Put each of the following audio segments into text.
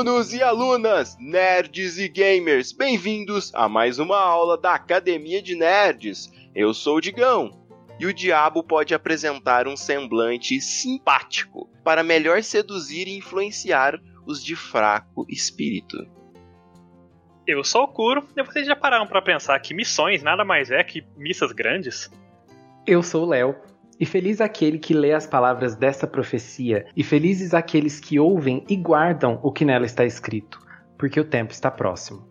Alunos e alunas, nerds e gamers, bem-vindos a mais uma aula da Academia de Nerds. Eu sou o Digão. E o diabo pode apresentar um semblante simpático para melhor seduzir e influenciar os de fraco espírito. Eu sou o Kuro, e vocês já pararam para pensar que missões nada mais é que missas grandes? Eu sou o Léo, e feliz aquele que lê as palavras desta profecia, e felizes aqueles que ouvem e guardam o que nela está escrito, porque o tempo está próximo.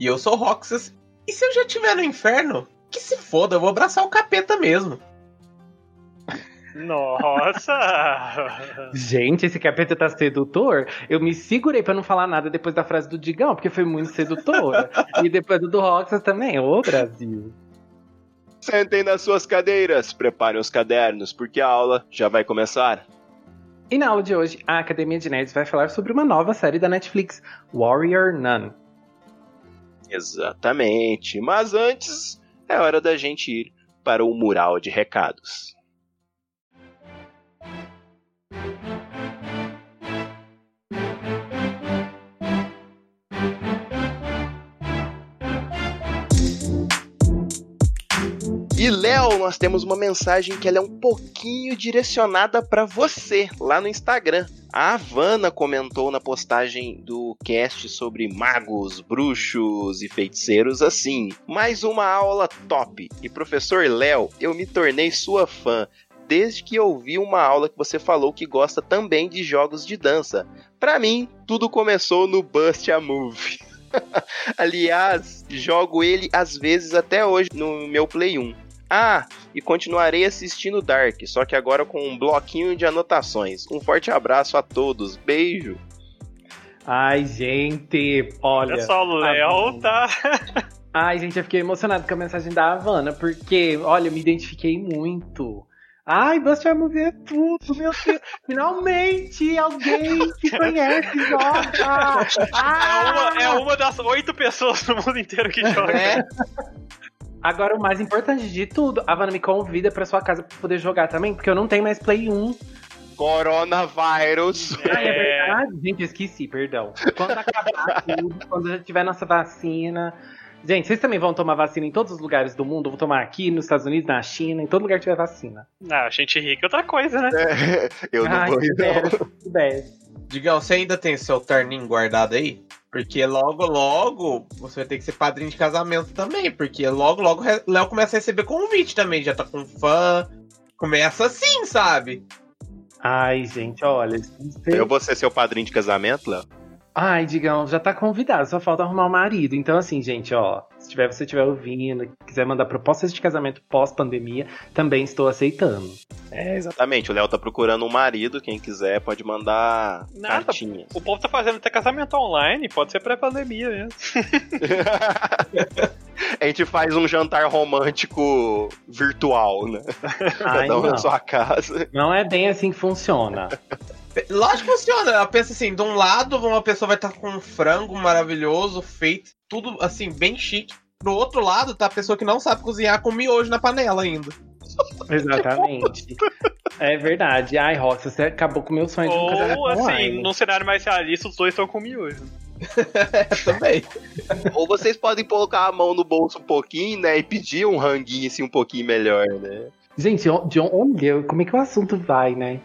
E eu sou o Roxas, e se eu já estiver no inferno, que se foda, eu vou abraçar o capeta mesmo. Nossa! Gente, esse capeta tá sedutor. Eu me segurei para não falar nada depois da frase do Digão, porque foi muito sedutora. e depois do, do Roxas também. Ô, Brasil. Sentem nas suas cadeiras, preparem os cadernos, porque a aula já vai começar. E na aula de hoje, a Academia de Nerds vai falar sobre uma nova série da Netflix, Warrior Nun. Exatamente, mas antes é hora da gente ir para o mural de recados. E Léo, nós temos uma mensagem que ela é um pouquinho direcionada para você lá no Instagram. A Havana comentou na postagem do cast sobre magos, bruxos e feiticeiros assim: mais uma aula top. E professor Léo, eu me tornei sua fã desde que eu vi uma aula que você falou que gosta também de jogos de dança. Para mim, tudo começou no Bust a Move. Aliás, jogo ele às vezes até hoje no meu Play 1. Ah, e continuarei assistindo Dark, só que agora com um bloquinho de anotações. Um forte abraço a todos, beijo. Ai, gente, olha. Pessoal, o Léo tá. Ai, gente, eu fiquei emocionado com a mensagem da Havana, porque, olha, eu me identifiquei muito. Ai, Buster Movie é tudo, meu Deus. Finalmente alguém que conhece joga. É uma, é uma das oito pessoas no mundo inteiro que joga. É. Agora, o mais importante de tudo, a Havana me convida pra sua casa pra poder jogar também, porque eu não tenho mais Play 1. Coronavírus. Ai, é verdade? Gente, eu esqueci, perdão. Quando acabar tudo, quando já tiver nossa vacina. Gente, vocês também vão tomar vacina em todos os lugares do mundo? Vão tomar aqui, nos Estados Unidos, na China, em todo lugar que tiver vacina. Não, a gente rica é outra coisa, né? É, eu não Ai, vou ir, não. Digão, você ainda tem seu terninho guardado aí? Porque logo, logo você vai ter que ser padrinho de casamento também. Porque logo, logo Léo começa a receber convite também. Já tá com fã. Começa assim, sabe? Ai, gente, olha. você- Eu vou ser seu padrinho de casamento, Léo? Ai, Digão, já tá convidado, só falta arrumar o marido. Então, assim, gente, ó, se tiver, você estiver ouvindo, quiser mandar propostas de casamento pós-pandemia, também estou aceitando. É, exatamente. O Léo tá procurando um marido. Quem quiser pode mandar Nada. cartinhas. O povo tá fazendo até casamento online, pode ser pré-pandemia mesmo. A gente faz um jantar romântico virtual, né? Ai, Cada um na sua casa. Não é bem assim que funciona. Lógico que funciona. Ela pensa assim: de um lado, uma pessoa vai estar com um frango maravilhoso, feito, tudo assim, bem chique. Do outro lado, tá a pessoa que não sabe cozinhar com miojo na panela ainda. Exatamente. é verdade. Ai, Rox, você acabou com o meu sonho de um Ou assim, num cenário mais realista, os dois estão com miojo. É, também. Ou vocês podem colocar a mão no bolso um pouquinho, né? E pedir um ranguinho assim um pouquinho melhor, né? Gente, de onde, como é que o assunto vai, né?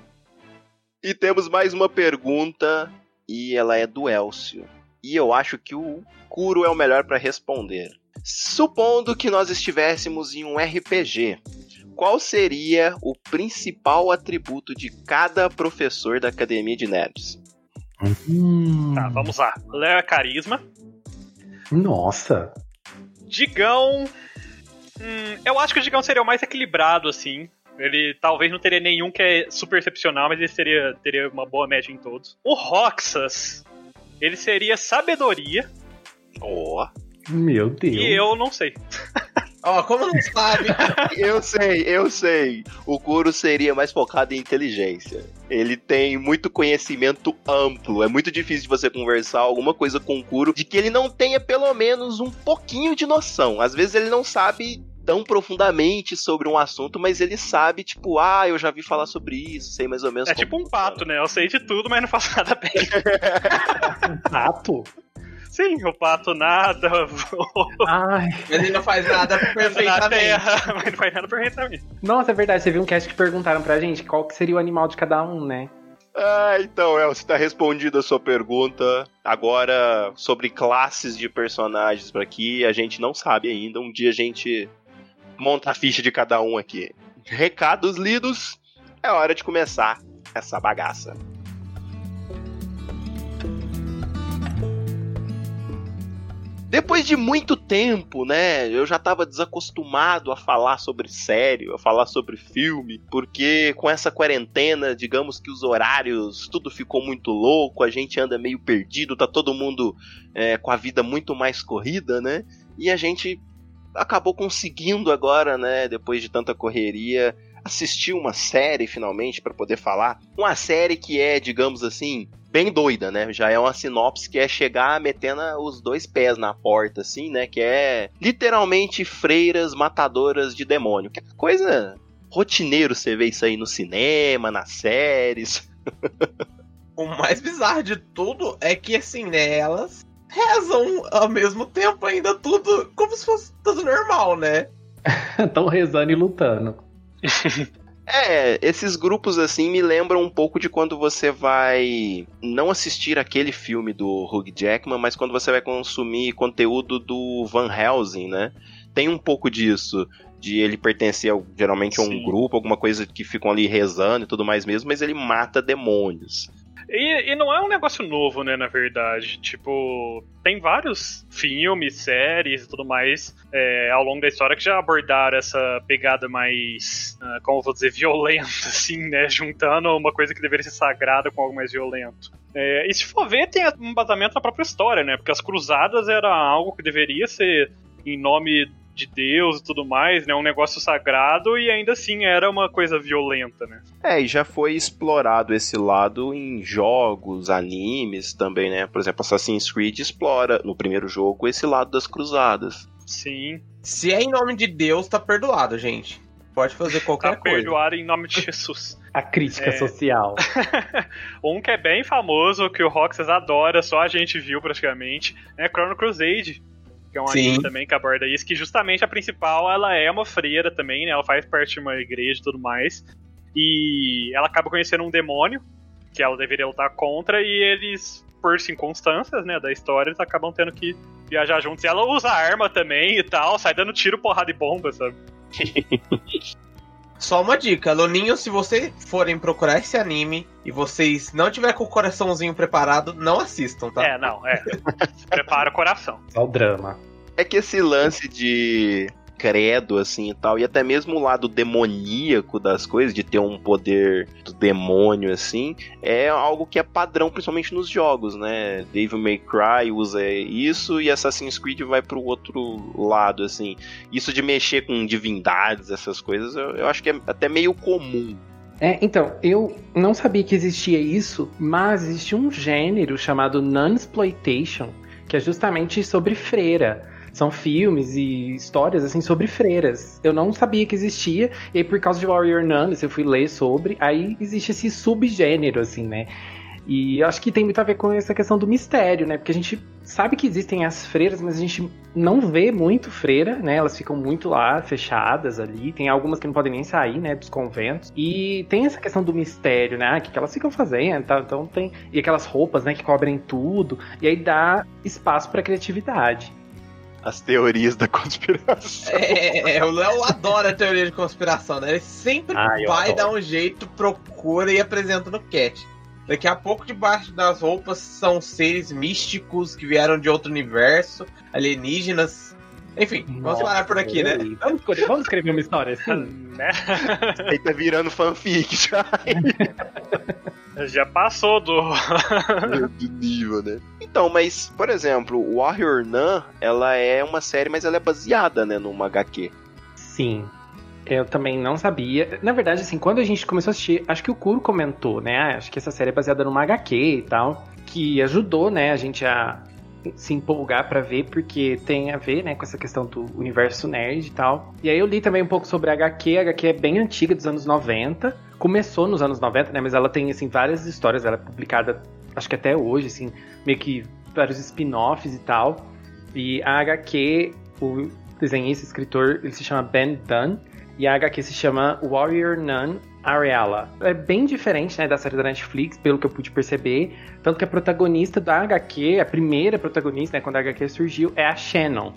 E temos mais uma pergunta, e ela é do Elcio. E eu acho que o Kuro é o melhor para responder. Supondo que nós estivéssemos em um RPG, qual seria o principal atributo de cada professor da Academia de Nerds? Hum, Tá, vamos lá. Léo é carisma. Nossa. Digão. Hum, eu acho que o Digão seria o mais equilibrado, assim. Ele talvez não teria nenhum que é super excepcional, mas ele teria, teria uma boa média em todos. O Roxas, ele seria sabedoria, Ó, Meu Deus. e eu não sei. Ó, como não sabe? eu sei, eu sei. O Kuro seria mais focado em inteligência. Ele tem muito conhecimento amplo. É muito difícil de você conversar alguma coisa com o Kuro de que ele não tenha pelo menos um pouquinho de noção. Às vezes ele não sabe tão profundamente sobre um assunto, mas ele sabe, tipo, ah, eu já vi falar sobre isso, sei mais ou menos. É tipo um pato, né? Eu sei de tudo, mas não faço nada bem. Um pato? Sim, o pato nada, Ai. Ele não faz nada na perfeitamente. terra, mas não faz nada perfeitamente. Nossa, é verdade. Você viu um cast que perguntaram pra gente qual que seria o animal de cada um, né? Ah, então, El, você tá respondida a sua pergunta. Agora, sobre classes de personagens por aqui, a gente não sabe ainda. Um dia a gente monta a ficha de cada um aqui. Recados lidos, é hora de começar essa bagaça. Depois de muito tempo, né? Eu já tava desacostumado a falar sobre série, a falar sobre filme, porque com essa quarentena, digamos que os horários, tudo ficou muito louco, a gente anda meio perdido, tá todo mundo é, com a vida muito mais corrida, né? E a gente acabou conseguindo agora, né? Depois de tanta correria, assistir uma série finalmente para poder falar. Uma série que é, digamos assim, bem doida, né? Já é uma sinopse que é chegar metendo os dois pés na porta, assim, né? Que é literalmente freiras matadoras de demônio. Que coisa rotineiro você vê isso aí no cinema, nas séries. O mais bizarro de tudo é que, assim, né, elas rezam ao mesmo tempo ainda tudo como se fosse tudo normal, né? Tão rezando e lutando. É, esses grupos assim me lembram um pouco de quando você vai não assistir aquele filme do Hugh Jackman, mas quando você vai consumir conteúdo do Van Helsing, né? Tem um pouco disso, de ele pertencer geralmente a um Sim. grupo, alguma coisa que ficam ali rezando e tudo mais mesmo, mas ele mata demônios. E, e não é um negócio novo, né, na verdade. Tipo, tem vários filmes, séries e tudo mais é, ao longo da história que já abordaram essa pegada mais, ah, como eu vou dizer, violenta, assim, né? Juntando uma coisa que deveria ser sagrada com algo mais violento. É, e se for ver, tem um embasamento na própria história, né? Porque as cruzadas era algo que deveria ser em nome de Deus e tudo mais, né? Um negócio sagrado e ainda assim era uma coisa violenta, né? É, e já foi explorado esse lado em jogos, animes também, né? Por exemplo, Assassin's Creed explora no primeiro jogo esse lado das cruzadas. Sim. Se é em nome de Deus, tá perdoado, gente. Pode fazer Tá qualquer coisa. perdoado em nome de Jesus. A crítica É. social. Um que é bem famoso, que o Roxas adora, só a gente viu praticamente, é Chrono Crusade. Que é um Sim. anime também que aborda isso, que justamente a principal, ela é uma freira também, né? Ela faz parte de uma igreja e tudo mais. E ela acaba conhecendo um demônio, que ela deveria lutar contra, e eles, por circunstâncias, né, da história, eles acabam tendo que viajar juntos. E ela usa arma também e tal, sai dando tiro, porrada e bomba, sabe? Só uma dica, aluninho, se vocês forem procurar esse anime e vocês não tiver com o coraçãozinho preparado, não assistam, tá? É, não, é. Prepara o coração. Só o drama. É que esse lance de credo, assim e tal, e até mesmo o lado demoníaco das coisas, de ter um poder do demônio, assim, é algo que é padrão, principalmente nos jogos, né? Devil May Cry usa isso e Assassin's Creed vai pro outro lado, assim. Isso de mexer com divindades, essas coisas, eu, eu acho que é até meio comum. É, então, eu não sabia que existia isso, mas existe um gênero chamado non-exploitation, que é justamente sobre freira. São filmes e histórias assim sobre freiras. Eu não sabia que existia, e aí, por causa de Warrior Nun, eu fui ler sobre, aí existe esse subgênero, assim, né? E acho que tem muito a ver com essa questão do mistério, né? Porque a gente sabe que existem as freiras, mas a gente não vê muito freira, né? Elas ficam muito lá, fechadas ali. Tem algumas que não podem nem sair, né? Dos conventos. E tem essa questão do mistério, né? Ah, o que, que elas ficam fazendo, tá? Então tem... E aquelas roupas, né? Que cobrem tudo. E aí dá espaço pra criatividade. As teorias da conspiração. É, é, o Léo adora a teoria de conspiração, né? Ele sempre Ah, vai dar um jeito, procura e apresenta no cat. Daqui a pouco, debaixo das roupas, são seres místicos que vieram de outro universo, alienígenas. Enfim, vamos Nossa, parar por aqui, né? Vamos escrever, vamos escrever uma história assim? né? Aí tá virando fanfic já Já passou do. do nível, né? Então, mas, por exemplo, Warrior Nun, ela é uma série, mas ela é baseada, né, numa HQ. Sim. Eu também não sabia. Na verdade, assim, quando a gente começou a assistir, acho que o Kuro comentou, né? Acho que essa série é baseada numa HQ e tal. Que ajudou, né, a gente a se empolgar para ver, porque tem a ver, né, com essa questão do universo nerd e tal. E aí eu li também um pouco sobre a HQ, a HQ é bem antiga, dos anos 90. Começou nos anos 90, né, mas ela tem, assim, várias histórias, ela é publicada, acho que até hoje, assim, meio que vários spin-offs e tal. E a HQ, o desenhista, escritor, ele se chama Ben Dunn, e a HQ se chama Warrior Nun Ariella. É bem diferente né, da série da Netflix, pelo que eu pude perceber. Tanto que a protagonista da HQ, a primeira protagonista, né, quando a HQ surgiu, é a Shannon.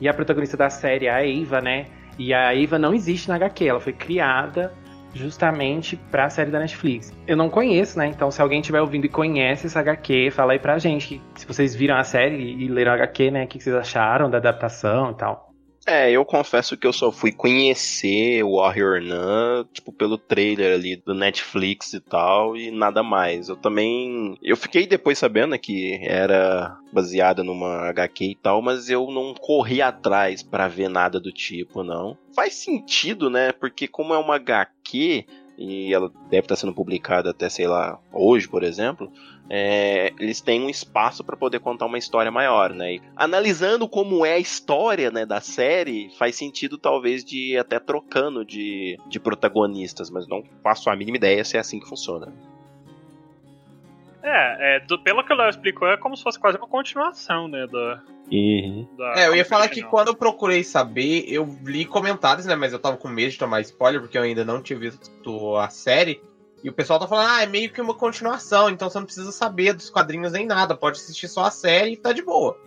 E a protagonista da série é a Eva, né? E a Eva não existe na HQ, ela foi criada justamente pra série da Netflix. Eu não conheço, né? Então, se alguém estiver ouvindo e conhece essa HQ, fala aí pra gente. Se vocês viram a série e leram a HQ, né? O que vocês acharam da adaptação e tal. É, eu confesso que eu só fui conhecer o Warrior Nun, tipo, pelo trailer ali do Netflix e tal, e nada mais. Eu também. Eu fiquei depois sabendo que era baseada numa HQ e tal, mas eu não corri atrás para ver nada do tipo, não. Faz sentido, né? Porque como é uma HQ e ela deve estar sendo publicada até, sei lá, hoje, por exemplo, é, eles têm um espaço para poder contar uma história maior, né? E analisando como é a história né, da série, faz sentido talvez de até trocando de, de protagonistas, mas não faço a mínima ideia se é assim que funciona. É, é do, pelo que o Léo explicou, é como se fosse quase uma continuação, né, da, Uhum. É, eu ia falar que quando eu procurei saber, eu li comentários, né? Mas eu tava com medo de tomar spoiler, porque eu ainda não tinha visto a série. E o pessoal tá falando, ah, é meio que uma continuação, então você não precisa saber dos quadrinhos nem nada, pode assistir só a série e tá de boa.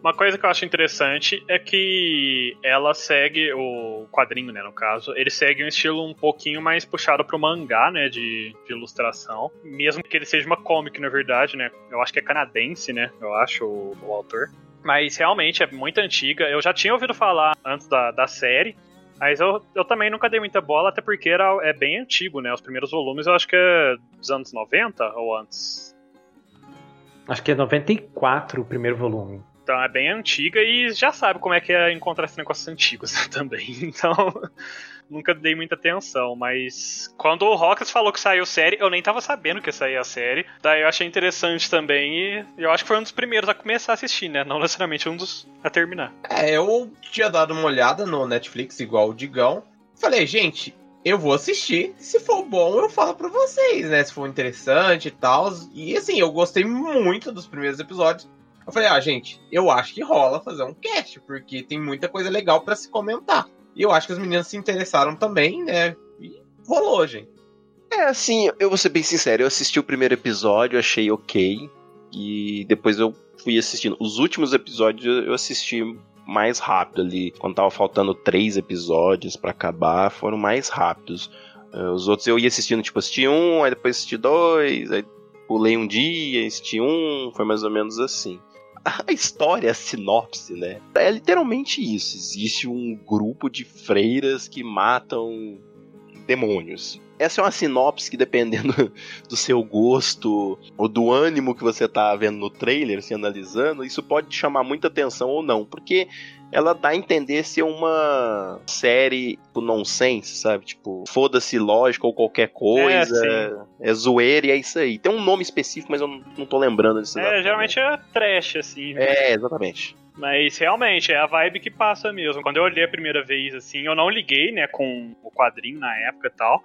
Uma coisa que eu acho interessante é que ela segue o quadrinho, né, no caso, ele segue um estilo um pouquinho mais puxado pro mangá, né, de, de ilustração, mesmo que ele seja uma comic, na verdade, né, eu acho que é canadense, né, eu acho, o, o autor. Mas realmente é muito antiga. Eu já tinha ouvido falar antes da, da série. Mas eu, eu também nunca dei muita bola, até porque era, é bem antigo, né? Os primeiros volumes eu acho que é dos anos 90 ou antes. Acho que é 94 o primeiro volume. Então é bem antiga e já sabe como é que é encontrar esses negócios antigos também. Então nunca dei muita atenção, mas quando o Rockets falou que saiu série, eu nem tava sabendo que sair a série. Daí eu achei interessante também e eu acho que foi um dos primeiros a começar a assistir, né? Não necessariamente um dos a terminar. É, eu tinha dado uma olhada no Netflix igual o Digão. Falei, gente, eu vou assistir. Se for bom, eu falo pra vocês, né? Se for interessante e tal. E assim, eu gostei muito dos primeiros episódios. Eu falei, ah, gente, eu acho que rola fazer um cast, porque tem muita coisa legal para se comentar. E eu acho que as meninas se interessaram também, né? E rolou, gente. É, assim, eu vou ser bem sincero, eu assisti o primeiro episódio, achei ok. E depois eu fui assistindo. Os últimos episódios eu assisti mais rápido ali. Quando tava faltando três episódios para acabar, foram mais rápidos. Uh, os outros eu ia assistindo, tipo, assisti um, aí depois assisti dois, aí pulei um dia, assisti um, foi mais ou menos assim a história, a sinopse, né? É literalmente isso. Existe um grupo de freiras que matam demônios. Essa é uma sinopse que, dependendo do seu gosto ou do ânimo que você tá vendo no trailer, se analisando, isso pode chamar muita atenção ou não. Porque ela dá a entender ser uma série tipo, nonsense, sabe? Tipo, foda-se lógica ou qualquer coisa. É, é, zoeira e é isso aí. Tem um nome específico, mas eu não, não tô lembrando desse É, geralmente é trash, assim. Né? É, exatamente. Mas realmente é a vibe que passa mesmo. Quando eu olhei a primeira vez, assim, eu não liguei, né, com o quadrinho na época e tal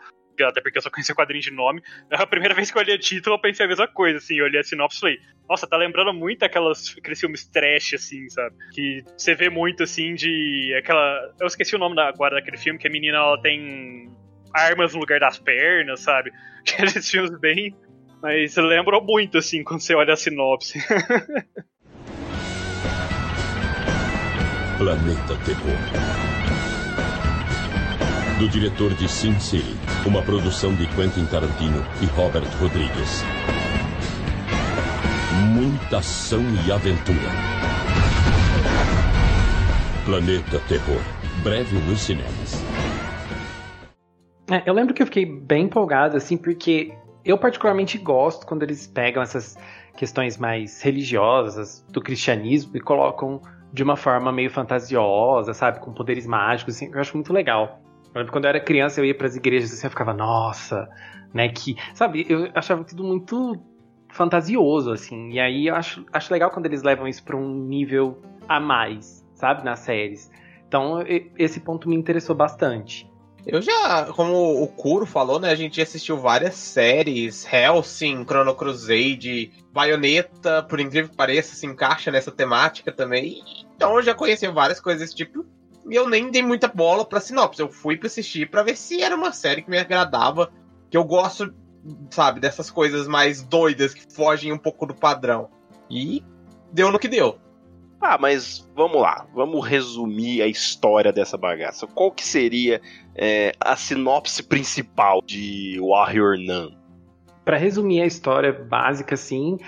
até porque eu só conhecia o quadrinho de nome. A primeira vez que eu olhei o título, eu pensei a mesma coisa, assim, eu olhei a sinopse e falei, nossa, tá lembrando muito aquelas, aqueles filmes trash, assim, sabe? Que você vê muito, assim, de aquela... Eu esqueci o nome da, agora daquele filme, que a menina, ela tem armas no lugar das pernas, sabe? Aqueles filmes bem... Mas lembrou muito, assim, quando você olha a sinopse. Planeta Terror do diretor de Sin City, uma produção de Quentin Tarantino e Robert Rodrigues. Muita ação e aventura. Planeta Terror, breve nos cinemas. É, eu lembro que eu fiquei bem empolgado, assim, porque eu particularmente gosto quando eles pegam essas questões mais religiosas do cristianismo e colocam de uma forma meio fantasiosa, sabe, com poderes mágicos, assim, eu acho muito legal. Eu lembro quando eu era criança, eu ia para as igrejas assim, eu ficava, nossa, né, que, sabe, eu achava tudo muito fantasioso, assim. E aí eu acho, acho legal quando eles levam isso pra um nível a mais, sabe, nas séries. Então esse ponto me interessou bastante. Eu já, como o Kuro falou, né? A gente assistiu várias séries, Hellsing, Chrono Crusade, Bayonetta, por incrível que pareça, se encaixa nessa temática também. Então eu já conheci várias coisas desse tipo. E eu nem dei muita bola pra sinopse. Eu fui pra assistir pra ver se era uma série que me agradava. Que eu gosto, sabe, dessas coisas mais doidas que fogem um pouco do padrão. E deu no que deu. Ah, mas vamos lá, vamos resumir a história dessa bagaça. Qual que seria é, a sinopse principal de Warrior Nun? Pra resumir a história básica, assim,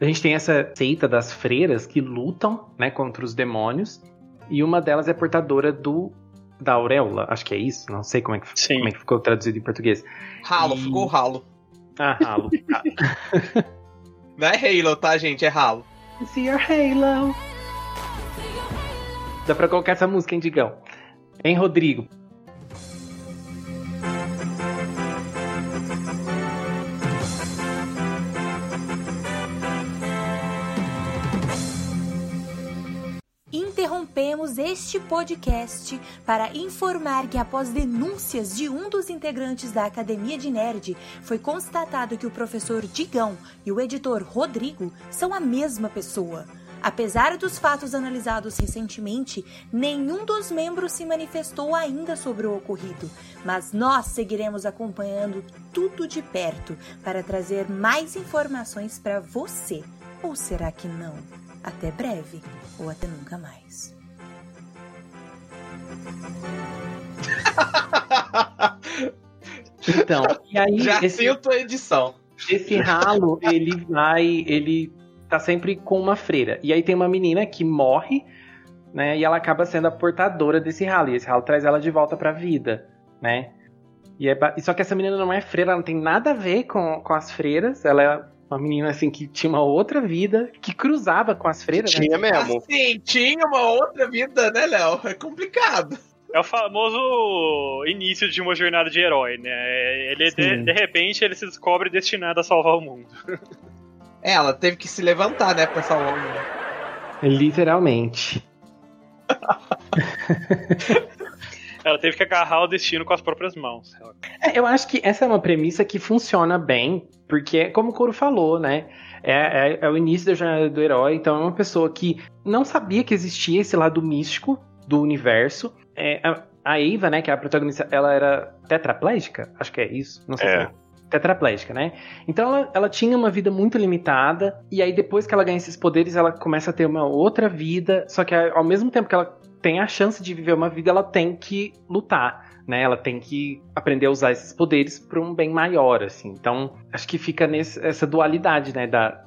a gente tem essa seita das freiras que lutam, né, contra os demônios. E uma delas é portadora do da auréola, acho que é isso, não sei como é que, Sim. como é que ficou traduzido em português. Ralo, E- ficou ralo. Ah, Halo. Não é Halo, tá, gente? É ralo. See your halo. Dá pra colocar essa música, hein, Digão? Hein, Rodrigo? Este podcast para informar que, após denúncias de um dos integrantes da Academia de Nerd, foi constatado que o professor Digão e o editor Rodrigo são a mesma pessoa. Apesar dos fatos analisados recentemente, nenhum dos membros se manifestou ainda sobre o ocorrido, mas nós seguiremos acompanhando tudo de perto para trazer mais informações para você. Ou será que não? Até breve, ou até nunca mais. Então, e aí Já esse, sinto a edição. esse ralo, ele vai, ele tá sempre com uma freira. E aí tem uma menina que morre, né? E ela acaba sendo a portadora desse ralo. E esse ralo traz ela de volta pra vida, né? E é só que essa menina não é freira, ela não tem nada a ver com, com as freiras. Ela é uma menina assim que tinha uma outra vida, que cruzava com as freiras. né? Tinha mesmo. Assim, tinha uma outra vida, né, Léo? É complicado. É o famoso início de uma jornada de herói, né? Ele, de, Sim. de repente, ele se descobre destinado a salvar o mundo. É, ela teve que se levantar, né, pra salvar o mundo. Literalmente. Ela teve que agarrar o destino com as próprias mãos. É, eu acho que essa é uma premissa que funciona bem, porque, como o Coro falou, né? É, é- é o início da jornada do herói, então é uma pessoa que não sabia que existia esse lado místico do universo. É, a, a Eva, né, que é a protagonista, ela era tetraplégica? Acho que é isso. Não sei É. se é. Tetraplégica, né? Então ela, ela tinha uma vida muito limitada, e aí depois que ela ganha esses poderes, ela começa a ter uma outra vida, só que ao mesmo tempo que ela tem a chance de viver uma vida, ela tem que lutar né? Ela tem que aprender a usar esses poderes para um bem maior, assim. Então, acho que fica nessa dualidade, né, da,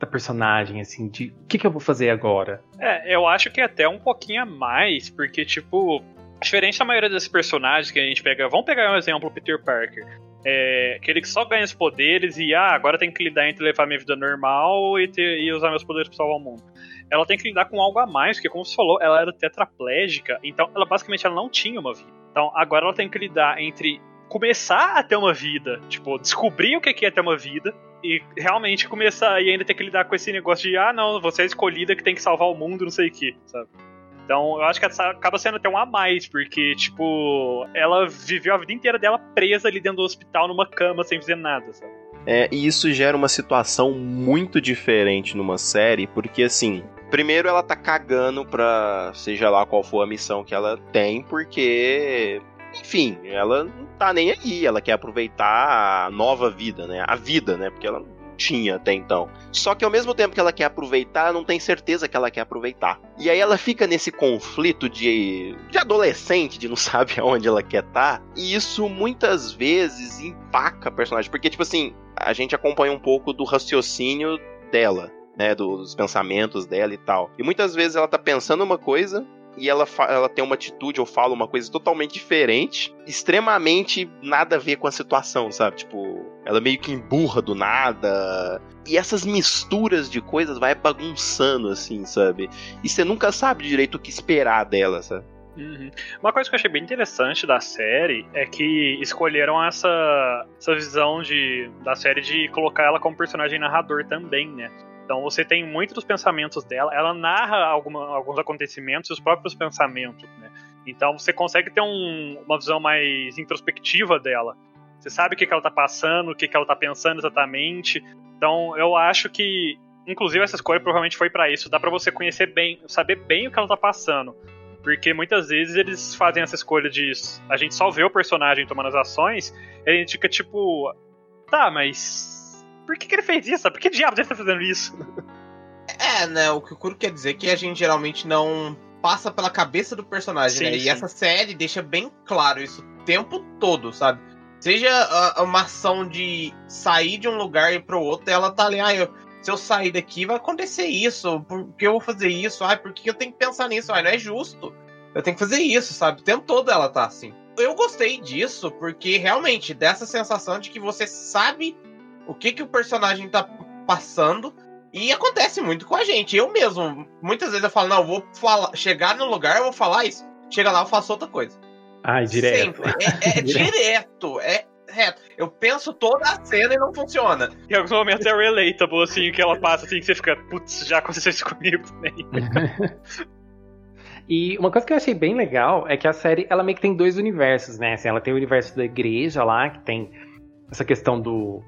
da personagem, assim, de o que, que eu vou fazer agora? É, eu acho que até um pouquinho a mais, porque, tipo, diferente da maioria desses personagens que a gente pega. Vamos pegar um exemplo, o Peter Parker. É, que ele só ganha os poderes e, ah, agora tem que lidar entre levar minha vida normal e, ter, e usar meus poderes pra salvar o mundo. Ela tem que lidar com algo a mais, porque, como você falou, ela era tetraplégica, então ela basicamente ela não tinha uma vida. Então agora ela tem que lidar entre começar a ter uma vida, tipo, descobrir o que é ter uma vida, e realmente começar e ainda ter que lidar com esse negócio de ah não, você é escolhida que tem que salvar o mundo, não sei o que, sabe? Então eu acho que acaba sendo até um a mais, porque, tipo, ela viveu a vida inteira dela presa ali dentro do hospital numa cama sem fazer nada, sabe? É, e isso gera uma situação muito diferente numa série, porque assim, primeiro ela tá cagando pra seja lá qual for a missão que ela tem, porque. Enfim, ela não tá nem aí, ela quer aproveitar a nova vida, né? A vida, né? Porque ela não tinha até então. Só que ao mesmo tempo que ela quer aproveitar, não tem certeza que ela quer aproveitar. E aí ela fica nesse conflito de, de adolescente, de não sabe aonde ela quer estar. E isso muitas vezes empaca a personagem. Porque, tipo assim, a gente acompanha um pouco do raciocínio dela, né? Dos pensamentos dela e tal. E muitas vezes ela tá pensando uma coisa. E ela, ela tem uma atitude ou fala uma coisa totalmente diferente, extremamente nada a ver com a situação, sabe? Tipo, ela meio que emburra do nada. E essas misturas de coisas vai bagunçando, assim, sabe? E você nunca sabe direito o que esperar dela, sabe? Uhum. Uma coisa que eu achei bem interessante da série é que escolheram essa, essa visão de, da série de colocar ela como personagem narrador também, né? Então você tem muito dos pensamentos dela, ela narra alguma, alguns acontecimentos e os próprios pensamentos, né? Então você consegue ter um, uma visão mais introspectiva dela. Você sabe o que, que ela tá passando, o que, que ela tá pensando exatamente. Então eu acho que, inclusive, essa escolha provavelmente foi para isso. Dá para você conhecer bem, saber bem o que ela tá passando. Porque muitas vezes eles fazem essa escolha de. A gente só vê o personagem tomando as ações, e a gente fica tipo. Tá, mas. Por que, que ele fez isso? Por que diabos ele tá fazendo isso? É, né? O que o Kuro quer dizer é que a gente geralmente não passa pela cabeça do personagem, Sim, né? sim. E essa série deixa bem claro isso o tempo todo, sabe? Seja a- uma ação de sair de um lugar e pro outro, ela tá ali, ah, eu, se eu sair daqui vai acontecer isso, por que eu vou fazer isso? Ai, por que eu tenho que pensar nisso? Ai, não é justo. Eu tenho que fazer isso, sabe? O tempo todo ela tá assim. Eu gostei disso porque realmente dessa sensação de que você sabe o que que o personagem tá passando e acontece muito com a gente. Eu mesmo, muitas vezes eu falo, não, eu vou falar, chegar no lugar, eu vou falar isso. Chega lá, eu faço outra coisa. Ai, direto. Sempre. É, é direto. É reto. Eu penso toda a cena e não funciona. Em alguns momentos é relatable, assim, que ela passa assim, que você fica, putz, já aconteceu isso comigo também. E uma coisa que eu achei bem legal é que a série, ela meio que tem dois universos, né? Assim, ela tem o universo da igreja lá, que tem essa questão do.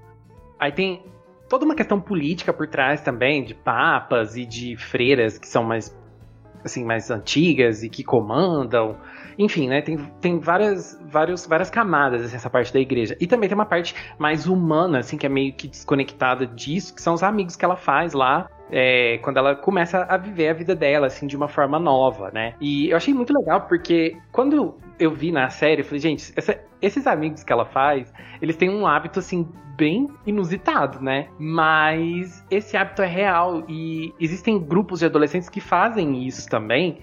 Aí tem toda uma questão política por trás também, de papas e de freiras que são mais, assim, mais antigas e que comandam. Enfim, né? Tem, tem várias, vários, várias camadas assim, essa parte da igreja. E também tem uma parte mais humana, assim, que é meio que desconectada disso, que são os amigos que ela faz lá é, quando ela começa a viver a vida dela, assim, de uma forma nova, né? E eu achei muito legal, porque quando eu vi na série, eu falei, gente, essa- esses amigos que ela faz, eles têm um hábito, assim, bem inusitado, né? Mas esse hábito é real e existem grupos de adolescentes que fazem isso também.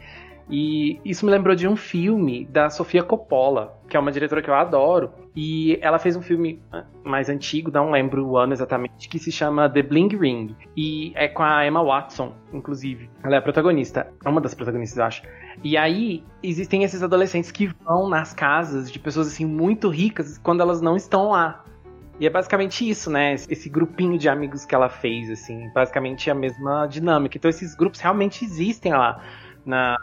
E isso me lembrou de um filme da Sofia Coppola, que é uma diretora que eu adoro. E ela fez um filme ah, mais antigo, não lembro o ano exatamente, que se chama The Bling Ring. E é com a Emma Watson, inclusive. Ela é a protagonista. É uma das protagonistas, acho. E aí, existem esses adolescentes que vão nas casas de pessoas assim muito ricas quando elas não estão lá. E é basicamente isso, né? Esse grupinho de amigos que ela fez, assim, basicamente a mesma dinâmica. Então esses grupos realmente existem lá na,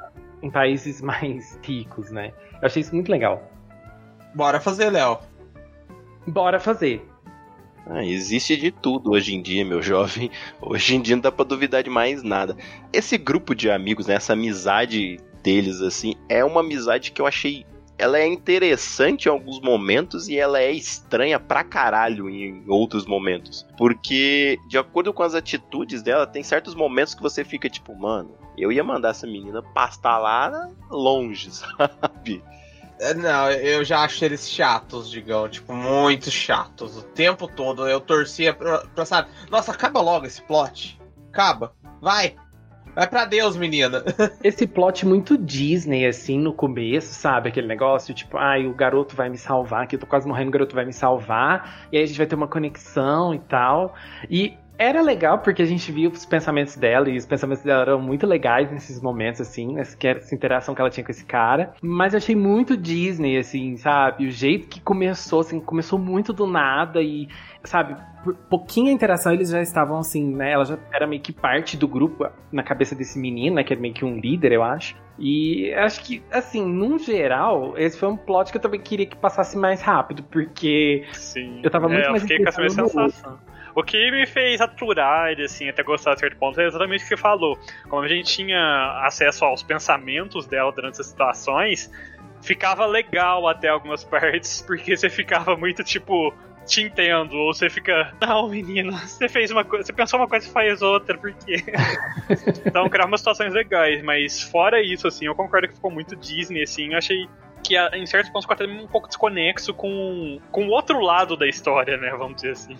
em países mais ricos, né? Eu achei isso muito legal. Bora fazer, Léo. Bora fazer. Ah, existe de tudo hoje em dia, meu jovem. Hoje em dia não dá pra duvidar de mais nada. Esse grupo de amigos, né, essa amizade deles, assim, é uma amizade que eu achei. Ela é interessante em alguns momentos e ela é estranha pra caralho em outros momentos. Porque, de acordo com as atitudes dela, tem certos momentos que você fica tipo, mano, eu ia mandar essa menina pastar lá longe, sabe? É, Não, eu já acho eles chatos, digão. Tipo, muito chatos. O tempo todo eu torcia pra, pra sabe? Nossa, acaba logo esse plot. Acaba. Vai. Vai pra Deus, menina. Esse plot muito Disney, assim, no começo, sabe? Aquele negócio, tipo, ai, o garoto vai me salvar, que eu tô quase morrendo, o garoto vai me salvar, e aí a gente vai ter uma conexão e tal. E era legal porque a gente via os pensamentos dela, e os pensamentos dela eram muito legais nesses momentos, assim, essa, era interação que ela tinha com esse cara. Mas eu achei muito Disney, assim, sabe? O jeito que começou, assim, começou muito do nada e, sabe, por pouquinha interação eles já estavam assim, né? Ela já era meio que parte do grupo na cabeça desse menino, né? Que é meio que um líder, eu acho. E acho que, assim, num geral, esse foi um plot que eu também queria que passasse mais rápido, porque Sim. Eu tava muito é, eu mais fiquei com essa sensação. O que me fez aturar ele, assim, até gostar de certo ponto, é exatamente o que você falou. Como a gente tinha acesso aos pensamentos dela durante essas situações, ficava legal até algumas partes, porque você ficava muito tipo. Te entendo, ou você fica, não, menino, você fez uma coisa, você pensou uma coisa e faz outra, por quê? então criava umas situações legais, mas fora isso, assim, eu concordo que ficou muito Disney, assim, eu achei que em certos pontos ficou até um pouco desconexo com, com o outro lado da história, né, vamos dizer assim.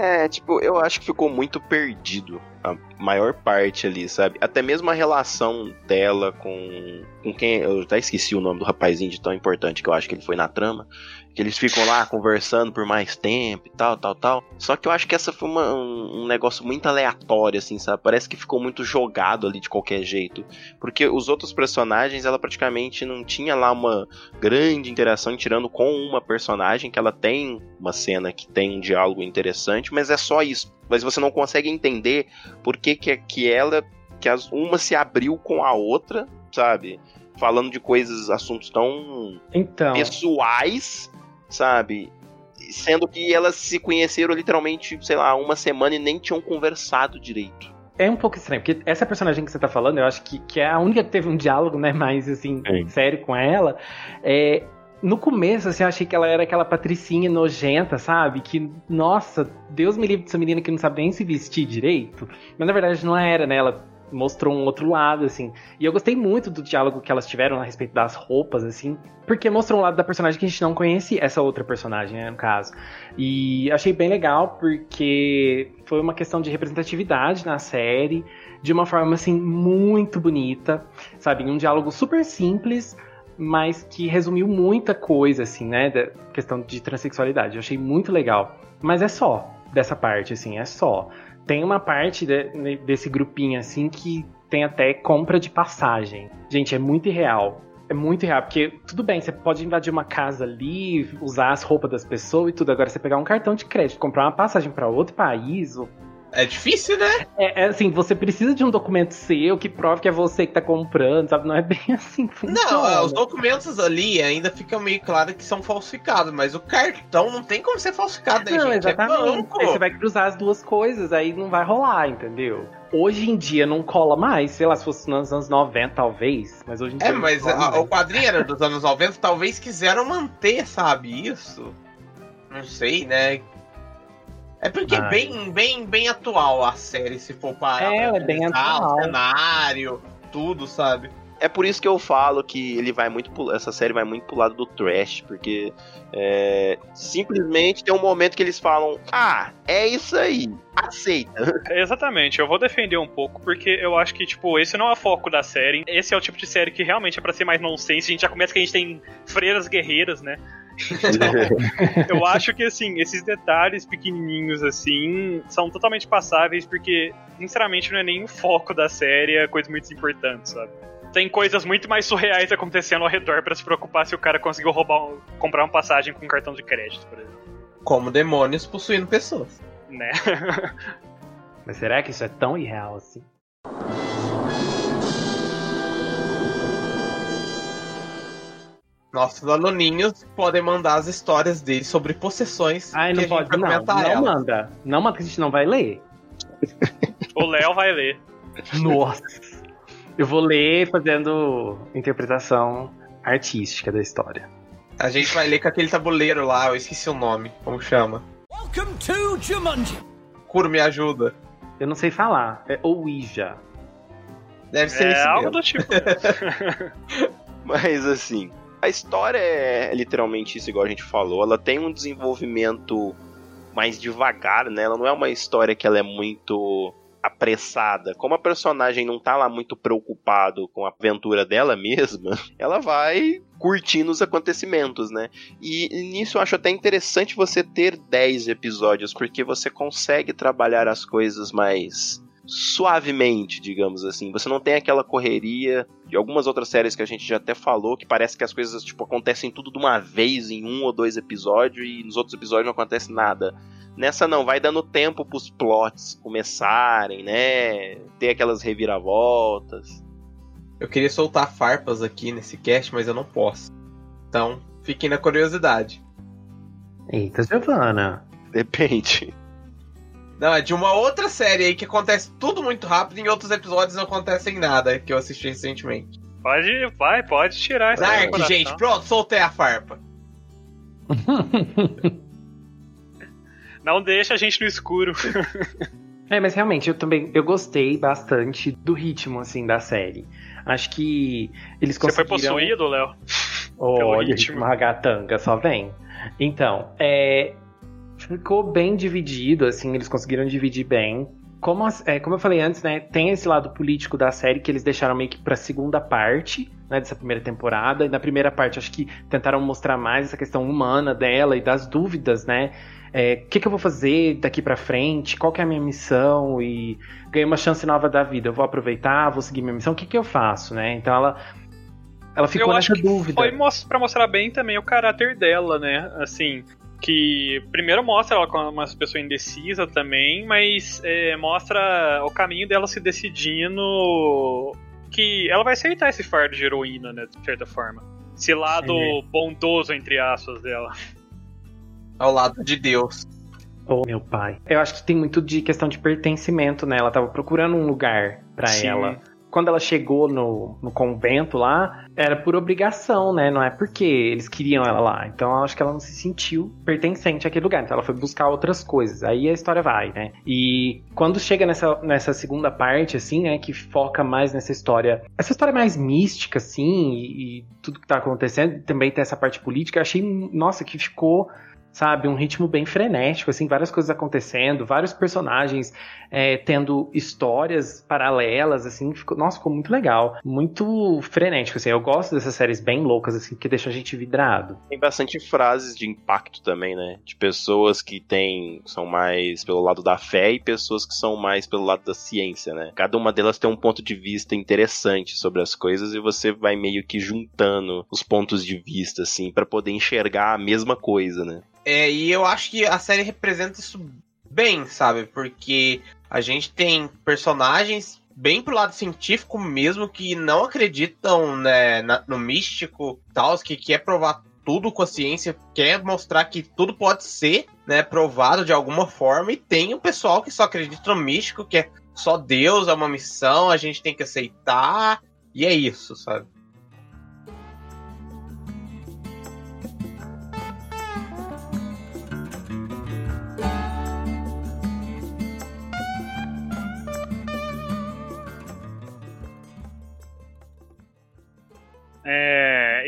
É, tipo, eu acho que ficou muito perdido. A maior parte ali, sabe? Até mesmo a relação dela com, com quem. Eu até esqueci o nome do rapazinho de tão importante que eu acho que ele foi na trama. Que eles ficam lá conversando por mais tempo e tal, tal, tal. Só que eu acho que essa foi uma, um, um negócio muito aleatório, assim, sabe? Parece que ficou muito jogado ali de qualquer jeito. Porque os outros personagens, ela praticamente não tinha lá uma grande interação, tirando com uma personagem, que ela tem uma cena que tem um diálogo interessante, mas é só isso. Mas você não consegue entender por que, que, que ela. que as, uma se abriu com a outra, sabe? Falando de coisas, assuntos tão Então, pessoais, sabe? Sendo que elas se conheceram literalmente, sei lá, uma semana e nem tinham conversado direito. é um pouco estranho, porque essa personagem que você tá falando, eu acho que, que é a única que teve um diálogo, né, mais assim, Sim. sério com ela. É, no começo, assim, eu achei que ela era aquela patricinha nojenta, sabe? Que, nossa, Deus me livre dessa menina que não sabe nem se vestir direito. Mas na verdade não era, né? Ela mostrou um outro lado, assim. E eu gostei muito do diálogo que elas tiveram a respeito das roupas, assim. Porque mostrou um lado da personagem que a gente não conhecia, essa outra personagem, né, no caso. E achei bem legal porque foi uma questão de representatividade na série, de uma forma, assim, muito bonita, sabe? Um diálogo super simples, mas que resumiu muita coisa, assim, né? Da questão de transexualidade. Eu achei muito legal. Mas é só dessa parte, assim, é só. Tem uma parte de- desse grupinho, assim, que tem até compra de passagem. Gente, é muito irreal. É muito irreal, porque tudo bem, você pode invadir uma casa ali, usar as roupas das pessoas e tudo. Agora, você pegar um cartão de crédito, comprar uma passagem para outro país, É difícil, né? é, é assim, você precisa de um documento seu que prove que é você que tá comprando, sabe? Não é bem assim que Não, funciona. ah, os documentos ali ainda fica meio claro que são falsificados, mas o cartão não tem como ser falsificado, né, Não, gente? exatamente. É banco. Aí você vai cruzar as duas coisas, aí não vai rolar, entendeu? Hoje em dia não cola mais, sei lá, se fosse nos anos 90, talvez, mas hoje em dia. É, mas a- o quadrinho era dos anos 90, talvez quiseram manter, sabe, isso? Não sei, né? É porque é bem, bem, bem atual a série, se for parar É, é bem atual. o cenário, tudo, sabe? É por isso que eu falo que ele vai muito pro- essa série vai muito pro lado do trash, porque é, simplesmente tem um momento que eles falam: Ah, é isso aí, aceita. Exatamente, eu vou defender um pouco, porque eu acho que, tipo, esse não é o foco da série. Esse é o tipo de série que realmente é pra ser mais nonsense. A gente já começa que a gente tem freiras guerreiras, né? Eu acho que, assim, esses detalhes pequenininhos, assim, são totalmente passáveis, porque, sinceramente, não é nem o foco da série, é coisa muito importante, sabe? Tem coisas muito mais surreais acontecendo ao redor pra se preocupar se o cara conseguiu roubar, um- comprar uma passagem com um cartão de crédito, por exemplo. Como demônios possuindo pessoas. Né? Mas será que isso é tão irreal assim? Nossos aluninhos podem mandar as histórias deles sobre possessões. Ai, não pode, não. comentar Não elas. manda. Não manda que a gente não vai ler. o Léo vai ler. Nossa. Eu vou ler fazendo interpretação artística da história. A gente vai ler com aquele tabuleiro lá, eu esqueci o nome. Como chama? Welcome to Jumanji. Kuro, me ajuda. Eu não sei falar. É Ouija. Deve ser É esse algo mesmo. do tipo. Mas assim, a história é literalmente isso, igual a gente falou. Ela tem um desenvolvimento mais devagar, né? Ela não é uma história que ela é muito apressada. Como a personagem não tá lá muito preocupado com a aventura dela mesma, ela vai curtindo os acontecimentos, né? E nisso eu acho até interessante você ter 10 episódios, porque você consegue trabalhar as coisas mais suavemente, digamos assim. Você não tem aquela correria de algumas outras séries que a gente já até falou, que parece que as coisas tipo acontecem tudo de uma vez em um ou dois episódios e nos outros episódios não acontece nada. Nessa não, vai dando tempo pros plots começarem, né? Ter aquelas reviravoltas. Eu queria soltar farpas aqui nesse cast, mas eu não posso. Então, fiquem na curiosidade. Eita, Giovana. Depende. Não, é de uma outra série aí que acontece tudo muito rápido e em outros episódios não acontecem nada, que eu assisti recentemente. Pode, vai, pode tirar essa Dark, gente, pronto, soltei a farpa. Não deixa a gente no escuro. É, mas realmente eu também eu gostei bastante do ritmo assim da série. Acho que eles Você foi conseguiram. possuído, Léo? Olha, ritmo. ritmo ragatanga, só vem. Então, é, ficou bem dividido, assim, eles conseguiram dividir bem. como, é, como eu falei antes, né, tem esse lado político da série que eles deixaram meio que pra segunda parte, né, dessa primeira temporada. E na primeira parte, acho que tentaram mostrar mais essa questão humana dela e das dúvidas, né? É, O que, que eu vou fazer daqui pra frente? Qual que é a minha missão? E ganhei uma chance nova da vida. Eu vou aproveitar, vou seguir minha missão. O que, que eu faço, né? Então ela, ela ficou eu nessa acho que dúvida. foi pra mostrar bem também o caráter dela, né? Assim, que primeiro mostra ela como uma pessoa indecisa também, mas é, mostra o caminho dela se decidindo que ela vai aceitar esse fardo de heroína, né? De certa forma. Esse lado É. bondoso, entre aspas, dela. Ao lado de Deus. Ô, meu pai. Eu acho que tem muito de questão de pertencimento, né? Ela tava procurando um lugar pra Sim. ela. Quando ela chegou no, no convento lá, era por obrigação, né? Não é porque eles queriam ela lá. Então eu acho que ela não se sentiu pertencente àquele lugar. Então ela foi buscar outras coisas. Aí a história vai, né? E quando chega nessa, nessa segunda parte, assim, né? Que foca mais nessa história. Essa história mais mística, assim, e, e tudo que tá acontecendo. Também tem essa parte política. Eu achei, nossa, que ficou sabe? Um ritmo bem frenético, assim, várias coisas acontecendo, vários personagens é, tendo histórias paralelas, assim, ficou, nossa, ficou muito legal, muito frenético, assim, eu gosto dessas séries bem loucas, assim, que deixam a gente vidrado. Tem bastante frases de impacto também, né? De pessoas que têm são mais pelo lado da fé e pessoas que são mais pelo lado da ciência, né? Cada uma delas tem um ponto de vista interessante sobre as coisas e você vai meio que juntando os pontos de vista assim pra poder enxergar a mesma coisa, né? É, e eu acho que a série representa isso bem, sabe? Porque a gente tem personagens bem pro lado científico mesmo que não acreditam né, na- no místico tal, que quer provar tudo com a ciência, quer mostrar que tudo pode ser né, provado de alguma forma, e tem o pessoal que só acredita no místico, que é só Deus, é uma missão, a gente tem que aceitar, e é isso, sabe?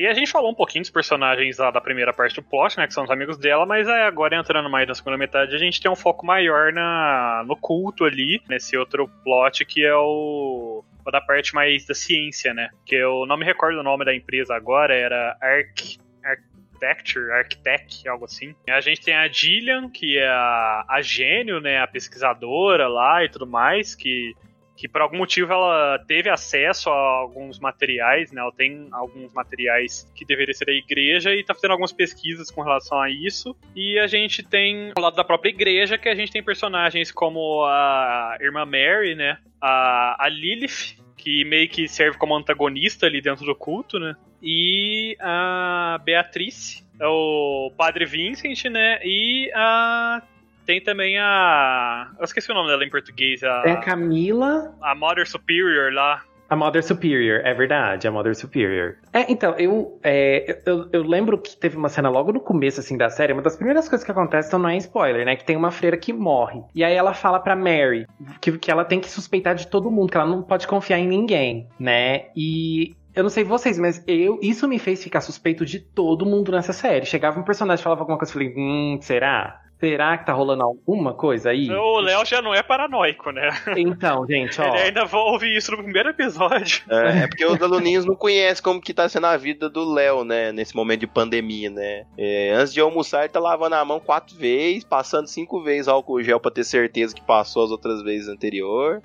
E a gente falou um pouquinho dos personagens lá da primeira parte do plot, né? Que são os amigos dela, mas é, agora entrando mais na segunda metade, a gente tem um foco maior na, no culto ali, nesse outro plot que é o. da parte mais da ciência, né? Que eu não me recordo o nome da empresa agora, era Arc. Architecture, Architect, algo assim. A gente tem a Gillian, que é a, a gênio, né? A pesquisadora lá e tudo mais, que que por algum motivo ela teve acesso a alguns materiais, né? Ela tem alguns materiais que deveria ser da igreja e tá fazendo algumas pesquisas com relação a isso. E a gente tem o lado da própria igreja que a gente tem personagens como a irmã Mary, né? A, a Lilith, que meio que serve como antagonista ali dentro do culto, né? E a Beatriz, é o Padre Vincent, né? E a tem também a. Eu esqueci o nome dela em português. A, É a Camila, a Mother Superior lá. a Mother Superior, é verdade, a Mother Superior. É, então, eu, é, eu, eu lembro que teve uma cena logo no começo, assim, da série, uma das primeiras coisas que acontece, então não é spoiler, né, que tem uma freira que morre. E aí ela fala pra Mary que, que ela tem que suspeitar de todo mundo, que ela não pode confiar em ninguém, né, e... Eu não sei vocês, mas eu isso me fez ficar suspeito de todo mundo nessa série. Chegava um personagem falava alguma coisa, eu falei, hum, será? Será que tá rolando alguma coisa aí? O Léo já não é paranoico, né? Então, gente, ó. Ele ainda vai ouvir isso no primeiro episódio. É, é porque os aluninhos não conhecem como que tá sendo a vida do Léo, né? Nesse momento de pandemia, né? É, antes de almoçar, ele tá lavando a mão quatro vezes, passando cinco vezes álcool gel pra ter certeza que passou as outras vezes anterior.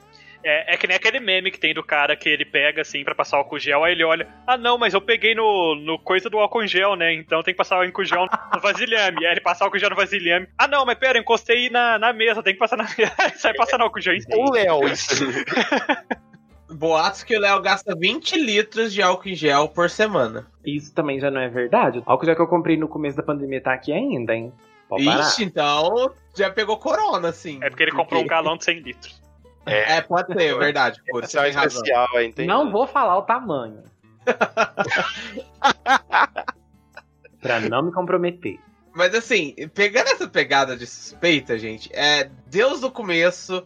É, é que nem aquele meme que tem do cara que ele pega assim pra passar álcool gel, aí ele olha, ah não, mas eu peguei no, no coisa do álcool gel, né? Então tem que passar o álcool gel no vasilhame. Aí ele passa álcool gel no vasilhame. Ah não, mas pera, eu encostei na, na mesa, tem que passar na mesa. Aí sai passando álcool gel em cima. O Léo, isso. Boatos que o Léo gasta 20 litros de álcool em gel por semana. Isso também já não é verdade? O álcool já que eu comprei no começo da pandemia tá aqui ainda, hein? Pode parar. Ixi, então já pegou corona, assim. É porque ele comprou um galão de 100 litros. É, pode ser, é verdade. Essa é especial, aí, entende? Não vou falar o tamanho. pra não me comprometer. Mas assim, pegando essa pegada de suspeita, gente, é Deus do começo.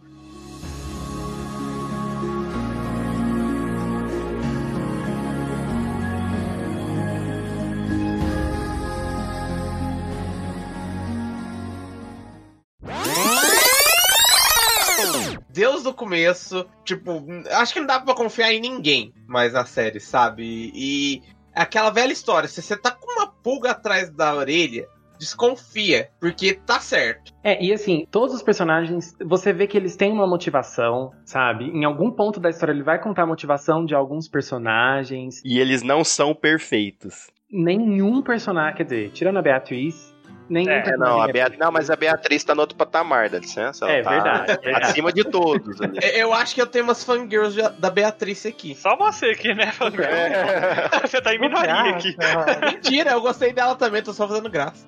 Começo. Tipo, acho que não dá pra confiar em ninguém mais na série, sabe? E aquela velha história, se você tá com uma pulga atrás da orelha, desconfia, porque tá certo. É, e assim, todos os personagens, você vê que eles têm uma motivação, sabe? Em algum ponto da história ele vai contar a motivação de alguns personagens. E eles não são perfeitos. Nenhum personagem, quer dizer, tirando a Beatriz, nenhum É, É, não, a é Beat... perfeito. não, mas a Beatriz tá no outro patamar, dá licença. É tá verdade, verdade. Acima de todos ali. É, Eu acho que eu tenho umas fangirls da- da Beatriz aqui. Só você aqui, né, Fangirl? É. Você tá em minoria aqui. Mentira, eu gostei dela também, tô só fazendo graça.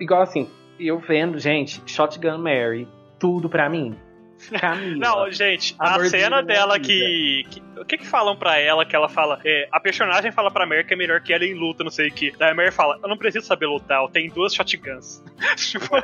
Igual assim, eu vendo, gente, Shotgun Mary, tudo pra mim. Camila. Não, gente, a cena dela que, que- O que que falam pra ela que ela fala. é, a personagem fala pra Mary que é melhor que ela em luta, não sei o que. Daí a Mary fala: Eu não preciso saber lutar, eu tenho duas shotguns. tipo,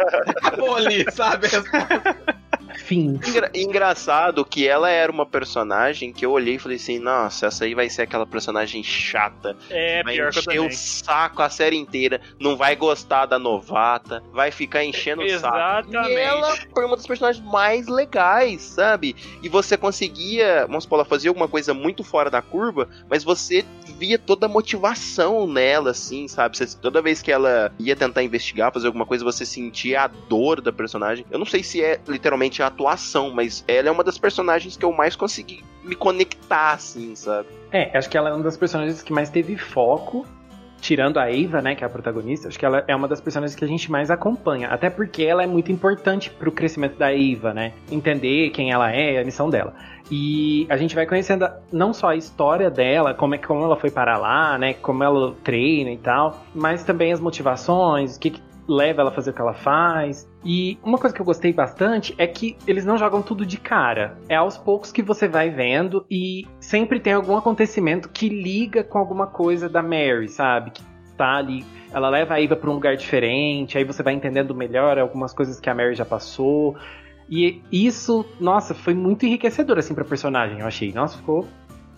ali, sabe? Fim. Engra- engraçado que ela era uma personagem que eu olhei e falei assim, nossa, essa aí vai ser aquela personagem chata. é vai pior que eu encher o também. saco a série inteira, não vai gostar da novata, vai ficar enchendo o saco. Exatamente. E ela foi uma das personagens mais legais, sabe? E você conseguia, vamos supor, ela fazia alguma coisa muito fora da curva, mas você via toda a motivação nela, assim, sabe? Você- toda vez que ela ia tentar investigar, fazer alguma coisa, você sentia a dor da personagem. Eu não sei se é literalmente a atuação, mas ela é uma das personagens que eu mais consegui me conectar, assim, sabe? É, acho que ela é uma das personagens que mais teve foco. Tirando a Ava, né, que é a protagonista, acho que ela é uma das personagens que a gente mais acompanha. Até porque ela é muito importante pro crescimento da Ava, né? Entender quem ela é, a missão dela. E a gente vai conhecendo não só a história dela, como é como ela foi parar lá, né? Como ela treina e tal, mas também as motivações, o que, que leva ela a fazer o que ela faz. E uma coisa que eu gostei bastante é que eles não jogam tudo de cara. É aos poucos que você vai vendo e sempre tem algum acontecimento que liga com alguma coisa da Mary, sabe? Que tá ali. Ela leva a Eva pra um lugar diferente, aí você vai entendendo melhor algumas coisas que a Mary já passou. E isso, nossa, foi muito enriquecedor assim pra personagem, eu achei. Nossa, ficou.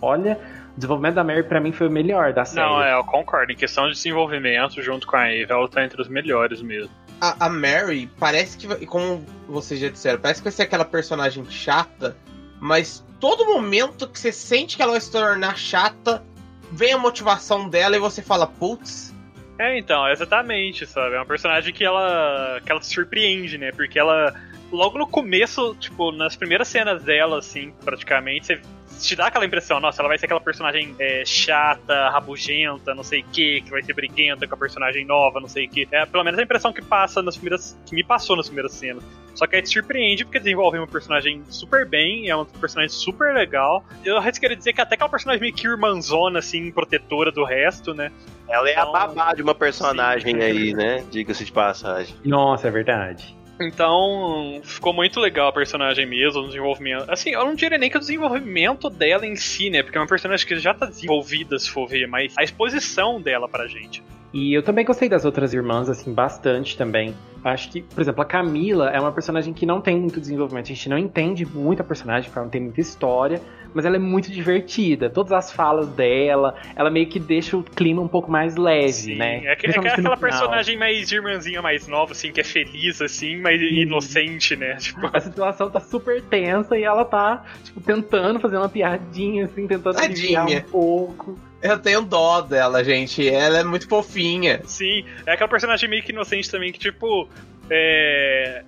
Olha, o desenvolvimento da Mary pra mim foi o melhor da série. Não, é, eu concordo. Em questão de desenvolvimento, junto com a Eva, ela tá entre os melhores mesmo. A, a Mary parece que, como vocês já disseram, parece que vai ser aquela personagem chata, mas todo momento que você sente que ela vai se tornar chata, vem a motivação dela e você fala, putz, É, então, exatamente, sabe? É uma personagem que ela, que ela te surpreende, né? Porque ela, logo no começo, tipo, nas primeiras cenas dela, assim, praticamente, você te dá aquela impressão, nossa, ela vai ser aquela personagem é, chata, rabugenta, não sei o que, que vai ser briguenta com a personagem nova, não sei o que. É pelo menos a impressão que passa nas primeiras. que me passou nas primeiras cenas. Só que aí te surpreende porque desenvolve uma personagem super bem, é uma personagem super legal. Eu queria dizer que até aquela personagem meio que irmãzona, assim, protetora do resto, né? Ela é a Então, babá de uma personagem sim. aí, né? Diga-se de passagem. Nossa, é verdade. Então, ficou muito legal a personagem mesmo, o desenvolvimento. Assim, eu não diria nem que o desenvolvimento dela em si, né? Porque é uma personagem que já tá desenvolvida, se for ver, mas a exposição dela pra gente. E eu também gostei das outras irmãs, assim, bastante também. Acho que, por exemplo, a Camila é uma personagem que não tem muito desenvolvimento. A gente não entende muito a personagem, porque ela não tem muita história, mas ela é muito divertida. Todas as falas dela, ela meio que deixa o clima um pouco mais leve, Sim, né? é, que- é Principalmente aquela personagem mais irmãzinha mais nova, assim, que é feliz, assim, mas inocente, né? Tipo, A situação tá super tensa e ela tá, tipo, tentando fazer uma piadinha, assim, tentando aliviar um pouco. Eu tenho dó dela, gente. Ela é muito fofinha. Sim, é aquela personagem meio que inocente também, que tipo. É.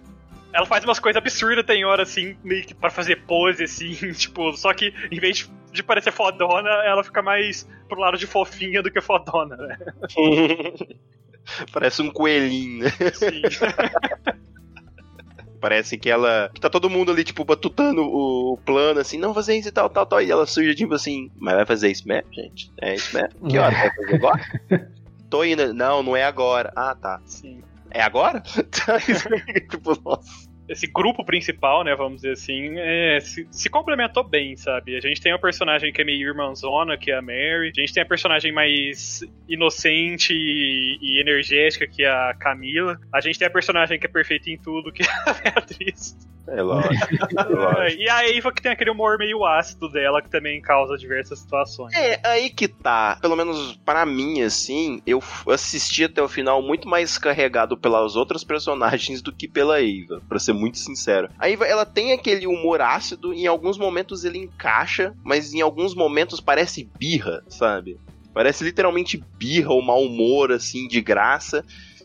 Ela faz umas coisas absurdas, tem hora assim, meio que pra fazer pose, assim, tipo, só que em vez de- de parecer fodona, ela fica mais pro lado de fofinha do que fodona, né? Parece um coelhinho, né? Sim. Parece que ela. Que tá todo mundo ali, tipo, batutando o plano, assim, não fazer isso e tal, tal, tal. E ela surge, tipo assim, mas vai fazer isso mesmo, gente? É isso mesmo? Que hora? Vai fazer agora? Tô indo. Não, não é agora. Ah, tá. Sim. É agora? tipo, nossa. Esse grupo principal, né, vamos dizer assim, é, se, se complementou bem, sabe? A gente tem uma personagem que é meio irmãzona, que é a Mary. A gente tem a personagem mais inocente e, e energética, que é a Camila. A gente tem a personagem que é perfeita em tudo, que é a Beatriz. É lógico. é lógico. E a Eva que tem aquele humor meio ácido dela, que também causa diversas situações. É, aí que tá. Pelo menos pra mim, assim, eu assisti até o final muito mais carregado pelas outras personagens do que pela Eva, pra ser muito sincero. A Eva, ela tem aquele humor ácido, e em alguns momentos ele encaixa, mas em alguns momentos parece birra, sabe? Parece literalmente birra ou mau humor, assim, de graça.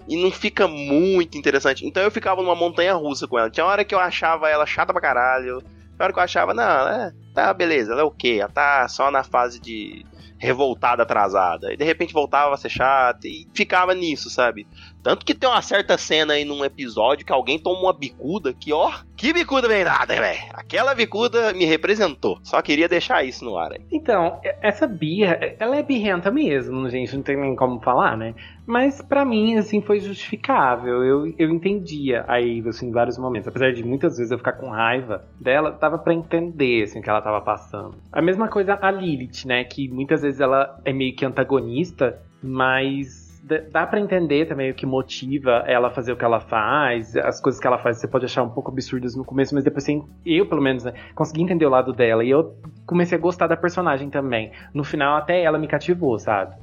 E não fica muito interessante. Então eu ficava numa montanha russa com ela. Tinha hora que eu achava ela chata pra caralho. Tinha hora que eu achava, não, é, tá, beleza, ela é o quê? Ela tá só na fase de revoltada atrasada. E de repente voltava a ser chata e ficava nisso, sabe? Tanto que tem uma certa cena aí num episódio que alguém toma uma bicuda que, ó, que bicuda bem nada, velho. Aquela bicuda me representou. Só queria deixar isso no ar aí. Então, essa birra, ela é birrenta mesmo, gente, não tem nem como falar, né? Mas pra mim, assim, foi justificável. Eu, eu entendia a Eva, assim, em vários momentos. Apesar de muitas vezes eu ficar com raiva dela, dava pra entender, assim, o que ela tava passando. A mesma coisa a Lilith, né? Que muitas vezes ela é meio que antagonista, mas dá pra entender também o que motiva ela a fazer o que ela faz, as coisas que ela faz você pode achar um pouco absurdas no começo, mas depois eu pelo menos, né, consegui entender o lado dela e eu comecei a gostar da personagem também. No final até ela me cativou, sabe?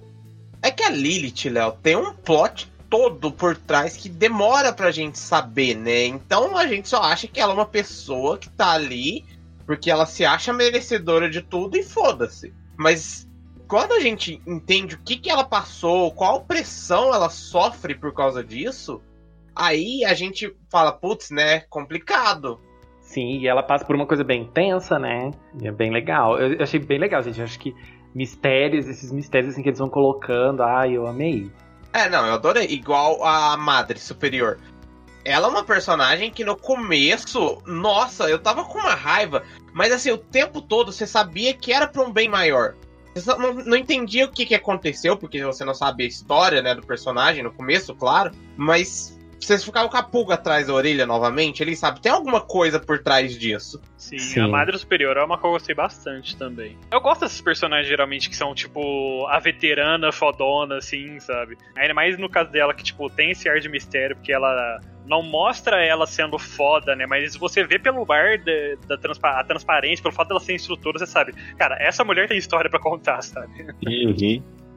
É que a Lilith, Léo, tem um plot todo por trás que demora pra gente saber, né? Então a gente só acha que ela é uma pessoa que tá ali porque ela se acha merecedora de tudo e foda-se. Mas quando a gente entende o que, que ela passou, qual pressão ela sofre por causa disso, aí a gente fala, putz, né? Complicado. Sim, e ela passa por uma coisa bem tensa, né? E é bem legal. Eu, eu achei bem legal, gente. Eu acho que mistérios, esses mistérios assim que eles vão colocando, ai, eu amei. É, não, eu adorei. Igual a Madre Superior. Ela é uma personagem que no começo, nossa, eu tava com uma raiva, mas assim, o tempo todo você sabia que era pra um bem maior. Você não, não entendia o que, que aconteceu, porque você não sabe a história, né, do personagem no começo, claro, mas você ficava com a pulga atrás da orelha novamente, ele sabe, tem alguma coisa por trás disso. Sim, Sim. a Madre Superior é uma que eu gostei bastante também. Eu gosto desses personagens geralmente que são, tipo, a veterana fodona, assim, sabe? Ainda mais no caso dela, que, tipo, tem esse ar de mistério, porque ela não mostra ela sendo foda, né? Mas você vê pelo ar de- da transpa a transparência, pelo fato dela ser instrutora, você sabe, cara, essa mulher tem história pra contar, sabe?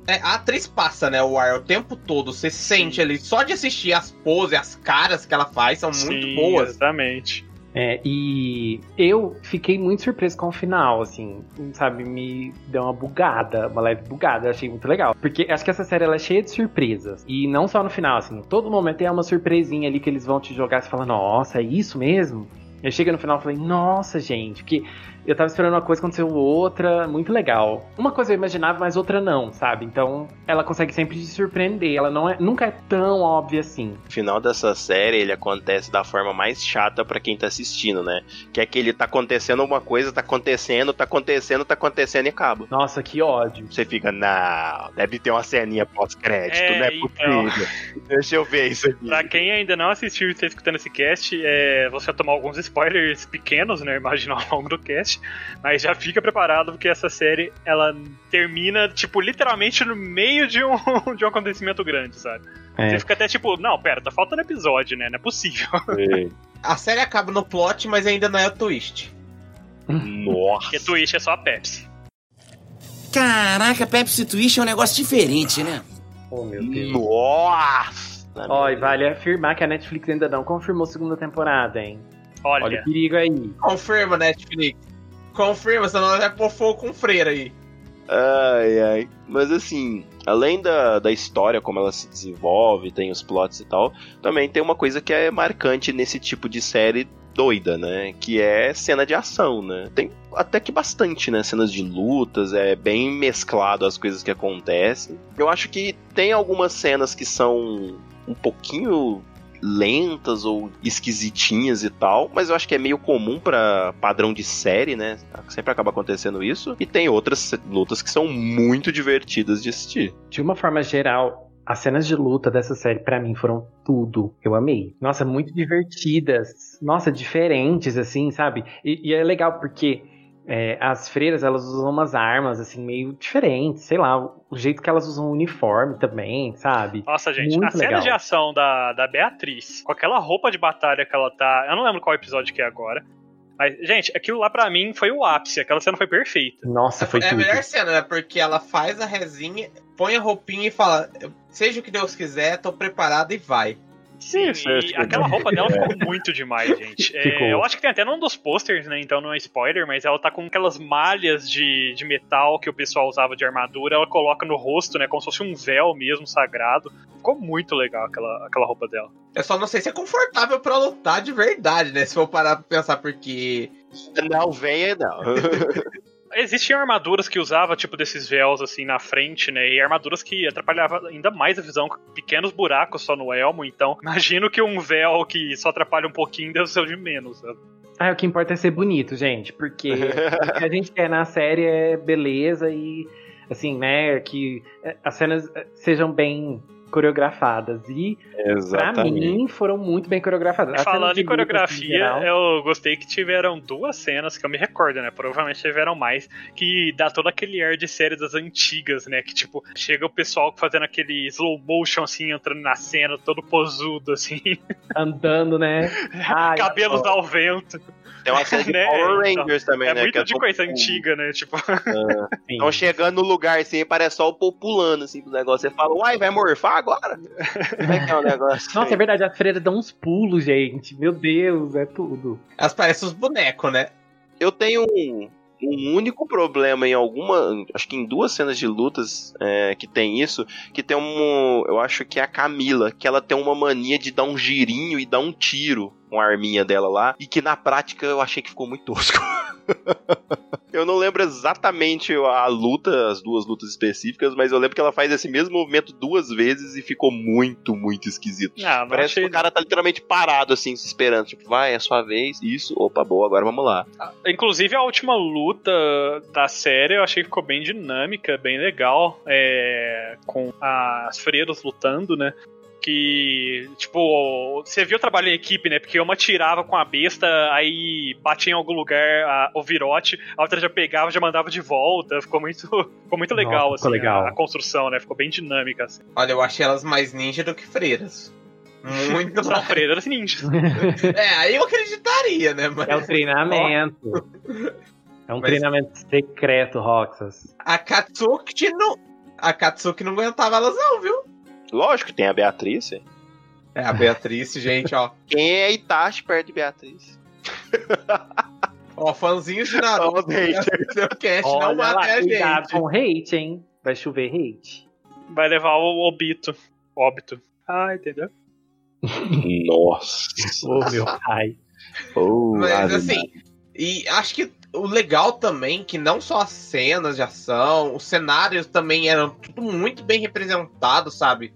É, a atriz passa, né, o ar o tempo todo, você sente ali, só de assistir as poses, as caras que ela faz são muito Sim, boas. Exatamente. É, e eu fiquei muito surpreso com o final, assim, sabe? Me deu uma bugada, uma leve bugada, eu achei muito legal. Porque acho que essa série ela é cheia de surpresas. E não só no final, assim, todo momento tem uma surpresinha ali que eles vão te jogar e você fala, nossa, é isso mesmo? Eu chego no final e falei, nossa, gente, porque eu tava esperando uma coisa, aconteceu outra, muito legal. Uma coisa eu imaginava, mas outra não, sabe? Então ela consegue sempre te surpreender, ela não é, nunca é tão óbvia assim. O final dessa série, ele acontece da forma mais chata pra quem tá assistindo, né? Que é que ele tá acontecendo alguma coisa, tá acontecendo, tá acontecendo, tá acontecendo e acaba. Nossa, que ódio. Você fica, não, deve ter uma ceninha pós-crédito, É, não é então. possível. Deixa eu ver isso aqui. Pra quem ainda não assistiu e está escutando esse cast, é, você vai tomar alguns spoilers pequenos, né? Imagino ao longo do cast. Mas já fica preparado, porque essa série ela termina, tipo, literalmente no meio de um, de um acontecimento grande, sabe? É. Você fica até tipo, não, pera, tá faltando episódio, né? Não é possível. A série acaba no plot, mas ainda não é o twist. Nossa. Porque Twitch é só a Pepsi. Caraca, Pepsi Twist é um negócio diferente, né? Oh, meu Deus. Nossa. Ó, e vale afirmar que a Netflix ainda não confirmou segunda temporada, hein? Olha, Olha o perigo aí. Confirma, Netflix. Confirma, senão vai pôr fogo com freira aí. Ai, ai. Mas assim, além da, da história, como ela se desenvolve, tem os plots e tal, também tem uma coisa que é marcante nesse tipo de série doida, né? Que é cena de ação, né? Tem até que bastante, né? Cenas de lutas, é bem mesclado as coisas que acontecem. Eu acho que tem algumas cenas que são um pouquinho lentas ou esquisitinhas e tal, mas eu acho que é meio comum pra padrão de série, né? Sempre acaba acontecendo isso. E tem outras lutas que são muito divertidas de assistir. De uma forma geral, as cenas de luta dessa série, pra mim, foram tudo. Eu amei. Nossa, muito divertidas. Nossa, diferentes, assim, sabe? E, e é legal porque é, as freiras, elas usam umas armas, assim, meio diferentes, sei lá, o jeito que elas usam o uniforme também, sabe? Nossa, gente, Muito a cena legal. de ação da, da Beatriz, com aquela roupa de batalha que ela tá. Eu não lembro qual episódio que é agora. Mas, gente, aquilo lá pra mim foi o ápice. Aquela cena foi perfeita. Nossa, foi é a tudo. melhor cena, né? Porque ela faz a resinha, põe a roupinha e fala: Seja o que Deus quiser, tô preparada e vai. Sim, e aquela roupa dela ficou muito demais, gente. É, eu acho que tem até num dos posters, né? Então não é spoiler, mas ela tá com aquelas malhas de, de metal que o pessoal usava de armadura, ela coloca no rosto, né? Como se fosse um véu mesmo sagrado. Ficou muito legal aquela, aquela roupa dela. Eu só não sei se é confortável pra lutar de verdade, né? Se for parar pra pensar, porque. Não, venha não. Existiam armaduras que usava, tipo, desses véus, assim, na frente, né? E armaduras que atrapalhavam ainda mais a visão, com pequenos buracos só no elmo. Então, imagino que um véu que só atrapalha um pouquinho deve ser o de menos. né? Ah, o que importa é ser bonito, gente, porque o que a gente quer na série é beleza e, assim, né, que as cenas sejam bem coreografadas. E, pra mim, foram muito bem coreografadas. Falando de em luta, assim, coreografia, geral, eu gostei que tiveram duas cenas que eu me recordo, né? Provavelmente tiveram mais, que dá todo aquele ar de série das antigas, né? Que tipo, chega o pessoal fazendo aquele slow motion assim, entrando na cena, todo posudo, assim, andando, né? Ai, cabelos ao vento. Tem uma série de Né, Power então. Rangers também, É né? que muito de coisa antiga, né? Tipo. Então chegando no lugar assim, parece só o povo pulando assim pro negócio. Você fala, uai, vai morfar agora? Como é que é o negócio? Nossa, é verdade, a freira dá uns pulos, gente. Meu Deus, é tudo. Elas parecem os bonecos, né? Eu tenho um, um único problema em alguma. Acho que em duas cenas de lutas é, que tem isso. Que tem um. Eu acho que é a Camila, que ela tem uma mania de dar um girinho e dar um tiro com a arminha dela lá. E que na prática eu achei que ficou muito tosco. eu não lembro exatamente a luta, as duas lutas específicas, mas eu lembro que ela faz esse mesmo movimento duas vezes e ficou muito, muito esquisito. ah, Parece achei. que o cara tá literalmente parado, assim, se esperando. Tipo, vai, é sua vez. Isso, opa, boa, agora vamos lá. Inclusive a última luta da série eu achei que ficou bem dinâmica, bem legal, é, com as freiras lutando, né? Que, tipo, você viu o trabalho em equipe, né? Porque uma tirava com a besta, aí batia em algum lugar a- o virote, a outra já pegava, já mandava de volta. Ficou muito, ficou muito legal, Nossa, ficou assim, legal. A, a construção, né? Ficou bem dinâmica, assim. Olha, eu achei elas mais ninja do que freiras. Muito São mais. freiras ninjas. É, aí eu acreditaria, né? Mas É o treinamento. É um Mas- treinamento secreto, Roxas. a Katsuki não. A Katsuki não aguentava elas, não, viu? Lógico, tem a Beatriz. é. A Beatriz, gente, ó. Quem é Itachi perto de Beatriz? Ó, fãzinhos de Naruto. Seu cast não Olha lá, mata a gente. com hate, hein? Vai chover hate. Vai levar o Obito. Óbito. Ah, entendeu? Nossa. Ô, meu pai. Oh, Mas assim, e acho que o legal também que não só as cenas de ação, os cenários também eram tudo muito bem representados, sabe?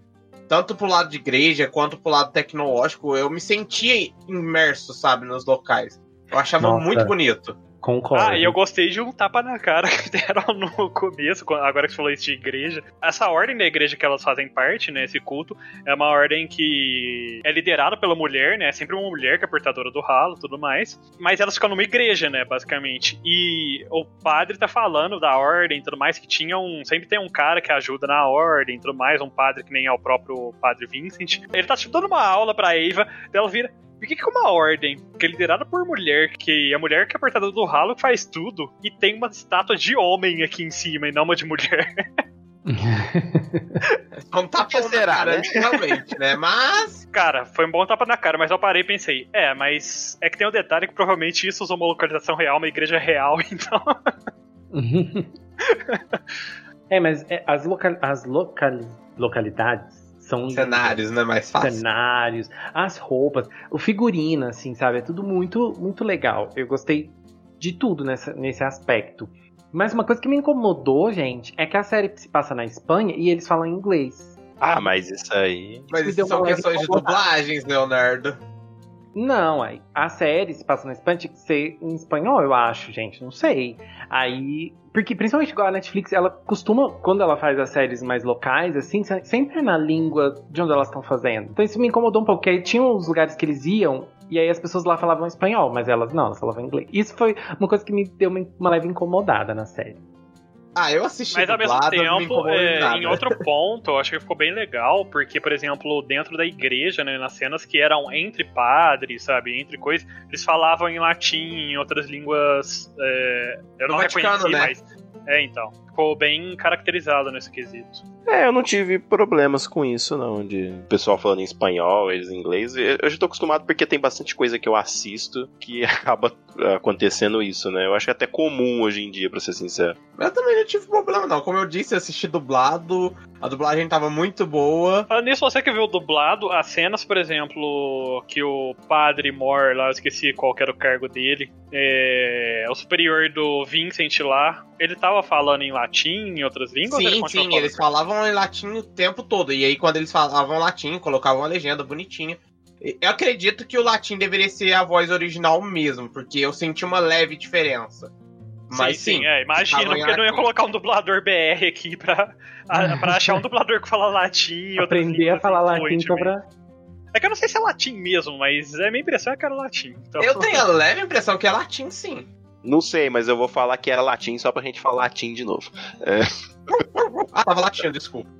Tanto pro lado de igreja quanto pro lado tecnológico, eu me sentia imerso, sabe, nos locais. Eu achava Nossa. muito bonito. Concordo. Ah, e eu gostei de um tapa na cara que deram no começo, agora que você falou isso de igreja. Essa ordem da igreja que elas fazem parte, né, esse culto, é uma ordem que é liderada pela mulher, né, é sempre uma mulher que é portadora do ralo tudo mais, mas elas ficam numa igreja, né, basicamente. E o padre tá falando da ordem e tudo mais, que tinha um, sempre tem um cara que ajuda na ordem tudo mais, um padre que nem é o próprio padre Vincent. Ele tá, dando uma aula pra Eva, ela vira, por que, que é uma ordem que é liderada por mulher, que a mulher que é portadora do ralo faz tudo, e tem uma estátua de homem aqui em cima e não uma de mulher? Não tá que será, né? realmente, né? Mas. Cara, foi um bom tapa na cara, mas eu parei e pensei, é, mas é que tem um detalhe que provavelmente isso usou uma localização real, uma igreja real, então. é, mas é, as, loca as locali localidades são Cenários, né? Mais fácil. cenários, as roupas, o figurino, assim, sabe? É tudo muito, muito legal. Eu gostei de tudo nessa, nesse aspecto. Mas uma coisa que me incomodou, gente, é que a série se passa na Espanha e eles falam inglês. Ah, mas isso aí. Mas isso são questões de dublagens, Leonardo. Não, aí a série se passa na Espanha, tinha que ser em espanhol, eu acho, gente, não sei. Aí, porque principalmente igual a Netflix, ela costuma, quando ela faz as séries mais locais, assim, se- sempre é na língua de onde elas estão fazendo. Então isso me incomodou um pouco, porque aí tinha uns lugares que eles iam E aí as pessoas lá falavam espanhol, mas elas não, elas falavam inglês. Isso foi uma coisa que me deu uma, uma leve incomodada na série. Ah, eu assisti Mas ao mesmo dublado, tempo, é, em outro ponto, eu acho que ficou bem legal, porque, por exemplo, dentro da igreja, né, nas cenas que eram entre padres, sabe, entre coisas, eles falavam em latim, em outras línguas. É, eu não No Vaticano, reconheci, né? mas. É, então. Ficou bem caracterizado nesse quesito. É, eu não tive problemas com isso, não. De pessoal falando em espanhol, eles em inglês. Eu já tô acostumado porque tem bastante coisa que eu assisto que acaba acontecendo isso, né? Eu acho que é até comum hoje em dia, pra ser sincero. Eu também não tive problema, não. Como eu disse, eu assisti dublado, a dublagem tava muito boa. Falando nisso, você que viu dublado, as cenas, por exemplo, que o padre Moore lá, eu esqueci qual que era o cargo dele, é, o superior do Vincent lá, ele tava falando em latim, em outras línguas? Sim, sim, falando? eles falavam em latim o tempo todo. E aí, quando eles falavam latim, colocavam uma legenda bonitinha. E Eu acredito que o latim deveria ser a voz original mesmo, porque eu senti uma leve diferença. Mas sim, sim, sim, é, imagina, porque não ia colocar um dublador BR aqui pra, a- pra achar um dublador que fala latim. Aprender a falar assim, latim só pra. É que eu não sei se é latim mesmo, mas a minha impressão é que era latim. Então... eu tenho a leve impressão que é latim, sim. Não sei, mas eu vou falar que era latim só pra gente falar latim de novo. Ah, tava latindo, desculpa.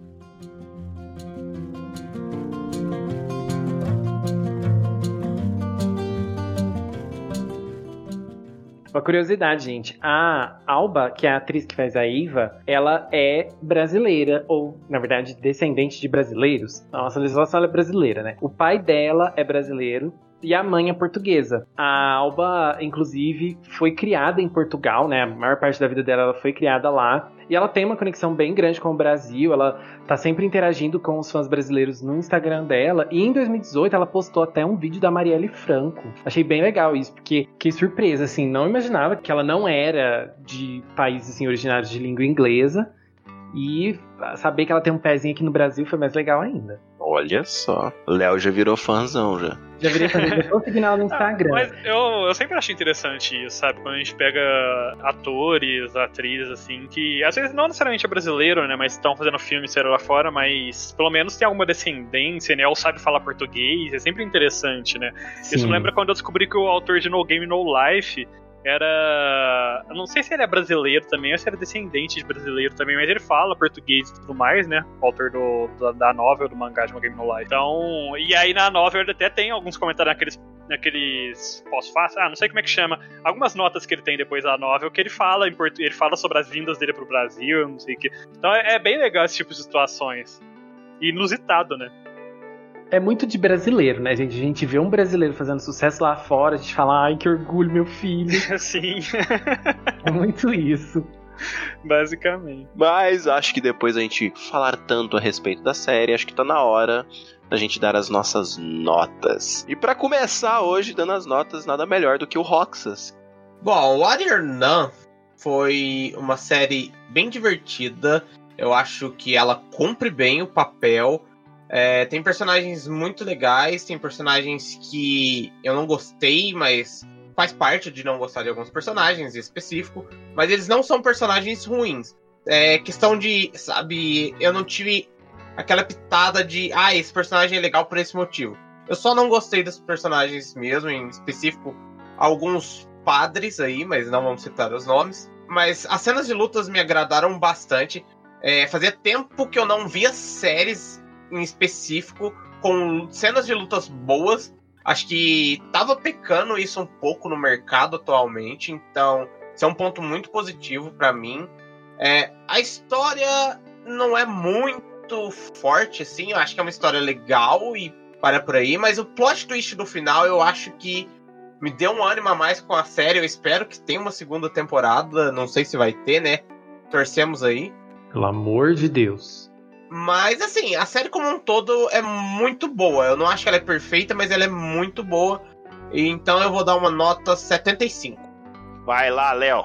Uma curiosidade, gente. A Alba, que é a atriz que faz a Iva, ela é brasileira, ou, na verdade, descendente de brasileiros. Nossa, a legislação ela é brasileira, né? O pai dela é brasileiro. E a mãe é portuguesa. A Alba, inclusive, foi criada em Portugal, né? A maior parte da vida dela ela foi criada lá. E ela tem uma conexão bem grande com o Brasil. Ela tá sempre interagindo com os fãs brasileiros no Instagram dela. E em 2018 ela postou até um vídeo da Marielle Franco. Achei bem legal isso, porque que surpresa, assim, não imaginava que ela não era de países assim, originários de língua inglesa. E saber que ela tem um pezinho aqui no Brasil foi mais legal ainda. Olha só. Léo já virou fãzão já. Virei fazer, seguindo ela no Ah, Instagram. mas eu, eu sempre acho interessante isso, sabe? Quando a gente pega atores, atrizes, assim, que às vezes não necessariamente é brasileiro, né? Mas estão fazendo filme sério lá fora, mas pelo menos tem alguma descendência, né? Ou sabe falar português, é sempre interessante, né? Isso Sim. me lembra quando eu descobri que o autor de No Game No Life era. Eu não sei se ele é brasileiro também, ou se é descendente de brasileiro também, mas ele fala português e tudo mais, né? O autor do, da, da novel, do mangá de No Game No Life. Então. E aí na novel ele até tem alguns comentários naqueles. naqueles pós-fácil. Ah, não sei como é que chama. Algumas notas que ele tem depois da novel que ele fala em portu... ele fala sobre as vindas dele pro Brasil, não sei o que. Então é, é bem legal esse tipo de situações. Inusitado, né? É muito de brasileiro, né, gente? A gente vê um brasileiro fazendo sucesso lá fora, a gente fala, ai, que orgulho, meu filho. Sim, É muito isso. basicamente. Mas acho que depois a gente falar tanto a respeito da série, acho que tá na hora da gente dar as nossas notas. E pra começar hoje, dando as notas, nada melhor do que o Roxas. Bom, Warrior Nun foi uma série bem divertida. Eu acho que ela cumpre bem o papel. É, tem personagens muito legais, tem personagens que eu não gostei, mas faz parte de não gostar de alguns personagens em específico. Mas eles não são personagens ruins. É questão de, sabe, eu não tive aquela pitada de, ah, esse personagem é legal por esse motivo. Eu só não gostei dos personagens mesmo, em específico alguns padres aí, mas não vamos citar os nomes. Mas as cenas de lutas me agradaram bastante. É, fazia tempo que eu não via séries em específico com cenas de lutas boas. Acho que tava pecando isso um pouco no mercado atualmente, então isso é um ponto muito positivo pra mim. É, a história não é muito forte, assim, eu acho que é uma história legal e para por aí, mas o plot twist do final eu acho que me deu um ânimo a mais com a série. Eu espero que tenha uma segunda temporada, não sei se vai ter, né? Torcemos aí. Pelo amor de Deus. Mas assim, a série como um todo é muito boa. Eu não acho que ela é perfeita, mas ela é muito boa. E Então eu vou dar uma nota 75. Vai lá, Léo.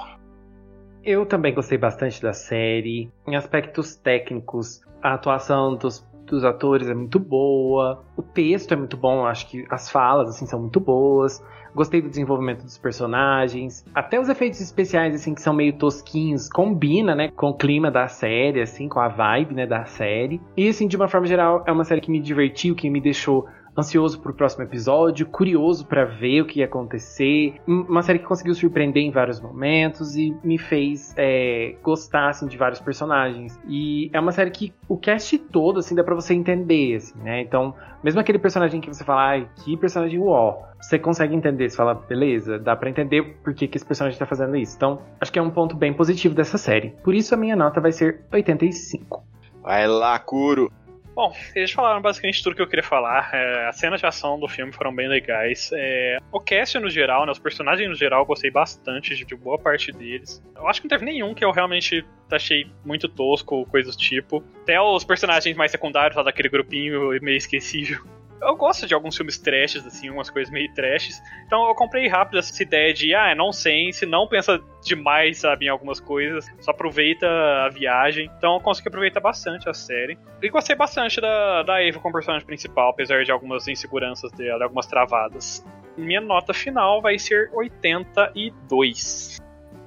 Eu também gostei bastante da série. Em aspectos técnicos, a atuação dos, dos atores é muito boa. O texto é muito bom, acho que as falas assim são muito boas. Gostei do desenvolvimento dos personagens. Até os efeitos especiais, assim, que são meio tosquinhos, combina, né, com o clima da série, assim, com a vibe, né, da série. E, assim, de uma forma geral, é uma série que me divertiu, que me deixou ansioso pro próximo episódio, curioso para ver o que ia acontecer. Uma série que conseguiu surpreender em vários momentos e me fez é, gostar assim, de vários personagens. E é uma série que o cast todo assim dá para você entender, assim, né? Então, mesmo aquele personagem que você fala, ai, que personagem uó, você consegue entender, você fala, beleza, dá para entender por que, que esse personagem tá fazendo isso. Então, acho que é um ponto bem positivo dessa série. Por isso a minha nota vai ser 85. Vai lá, Kuro. Bom, eles falaram basicamente tudo que eu queria falar. É, as cenas de ação do filme foram bem legais. É, o cast no geral, né, os personagens no geral, eu gostei bastante de, boa parte deles. Eu acho que não teve nenhum que eu realmente achei muito tosco, coisa do tipo. Até os personagens mais secundários lá daquele grupinho meio esquecível eu gosto de alguns filmes trashes, assim, umas coisas meio trashes. Então eu comprei rápido essa ideia de, ah, é nonsense, não pensa demais, sabe, em algumas coisas, só aproveita a viagem. Então eu consegui aproveitar bastante a série. E gostei bastante da, da Eva como personagem principal, apesar de algumas inseguranças dela, algumas travadas. Minha nota final vai ser 82.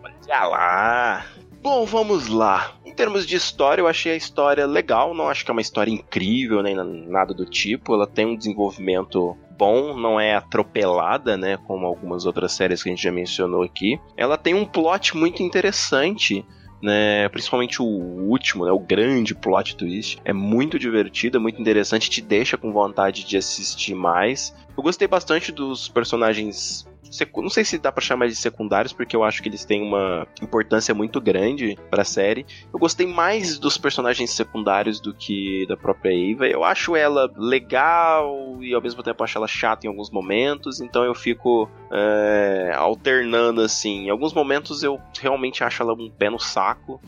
Olha lá! Bom, vamos lá. Em termos de história, eu achei a história legal. Não acho que é uma história incrível, nem nada do tipo. Ela tem um desenvolvimento bom, não é atropelada, né? Como algumas outras séries que a gente já mencionou aqui. Ela tem um plot muito interessante. Né, principalmente o último, né, o grande plot twist, é muito divertido, é muito interessante, te deixa com vontade de assistir mais. Eu gostei bastante dos personagens não sei se dá para chamar de secundários, porque eu acho que eles têm uma importância muito grande para a série. Eu gostei mais dos personagens secundários do que da própria Eva. Eu acho ela legal e ao mesmo tempo acho ela chata em alguns momentos, então eu fico é, alternando assim. Em alguns momentos eu realmente acho ela um pé no saco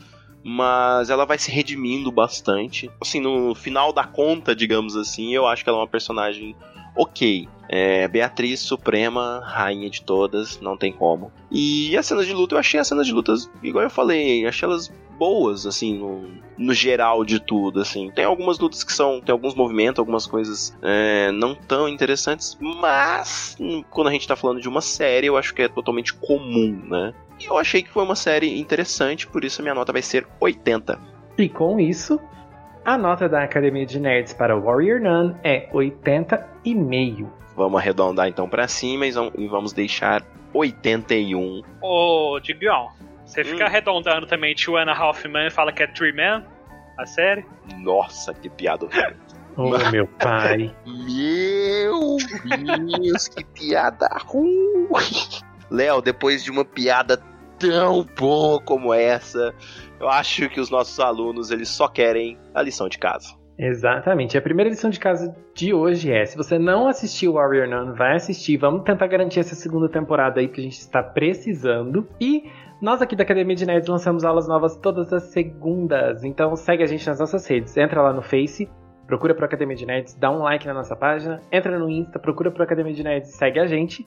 mas ela vai se redimindo bastante. Assim, no final da conta, digamos assim, eu acho que ela é uma personagem ok. É, Beatriz Suprema, rainha de todas, não tem como. E as cenas de luta, eu achei as cenas de lutas, igual eu falei, achei elas boas, assim, no, no geral de tudo, assim. Tem algumas lutas que são, tem alguns movimentos, algumas coisas é, não tão interessantes, mas quando a gente tá falando de uma série, eu acho que é totalmente comum, né? E eu achei que foi uma série interessante, por isso a minha nota vai ser 80. E com isso, a nota da Academia de Nerds para Warrior Nun é 80,5. Vamos arredondar então para cima e vamos deixar 81. Ô, Digão, você hum. fica arredondando também Two and a Half Men e fala que é Three Men? A série? Nossa, que piada Ô, oh, meu pai. Meu Deus, que piada ruim. Léo, depois de uma piada tão boa como essa, eu acho que os nossos alunos eles só querem a lição de casa. Exatamente. A primeira lição de casa de hoje é: se você não assistiu Warrior Nun, vai assistir. Vamos tentar garantir essa segunda temporada aí que a gente está precisando. E nós aqui da Academia de Nerds lançamos aulas novas todas as segundas. Então segue a gente nas nossas redes. Entra lá no Face, procura pro Academia de Nerds, dá um like na nossa página, entra no Insta, procura pro Academia de Nerds segue a gente.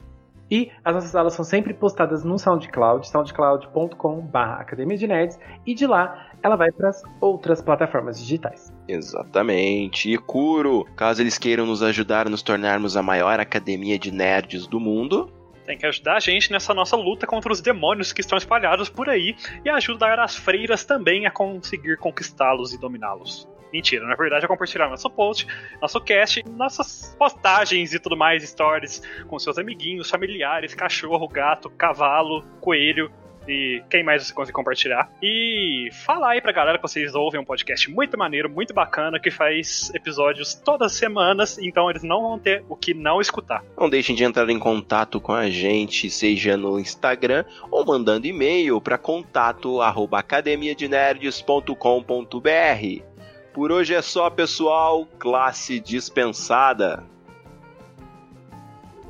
E as nossas aulas são sempre postadas no SoundCloud, soundcloud.com.br Academia de Nerds, e de lá ela vai para as outras plataformas digitais. Exatamente. E Kuro, caso eles queiram nos ajudar a nos tornarmos a maior academia de nerds do mundo, tem que ajudar a gente nessa nossa luta contra os demônios que estão espalhados por aí e ajudar as freiras também a conseguir conquistá-los e dominá-los. Mentira, na verdade é compartilhar nosso post, nosso cast, nossas postagens e tudo mais, stories com seus amiguinhos, familiares, cachorro, gato, cavalo, coelho, e quem mais você consegue compartilhar. E falar aí pra galera que vocês ouvem um podcast muito maneiro, muito bacana, que faz episódios todas as semanas, então eles não vão ter o que não escutar. Não deixem de entrar em contato com a gente, seja no Instagram ou mandando e-mail para contato arroba academiadenerds.com.br. Por hoje é só, pessoal. Classe dispensada.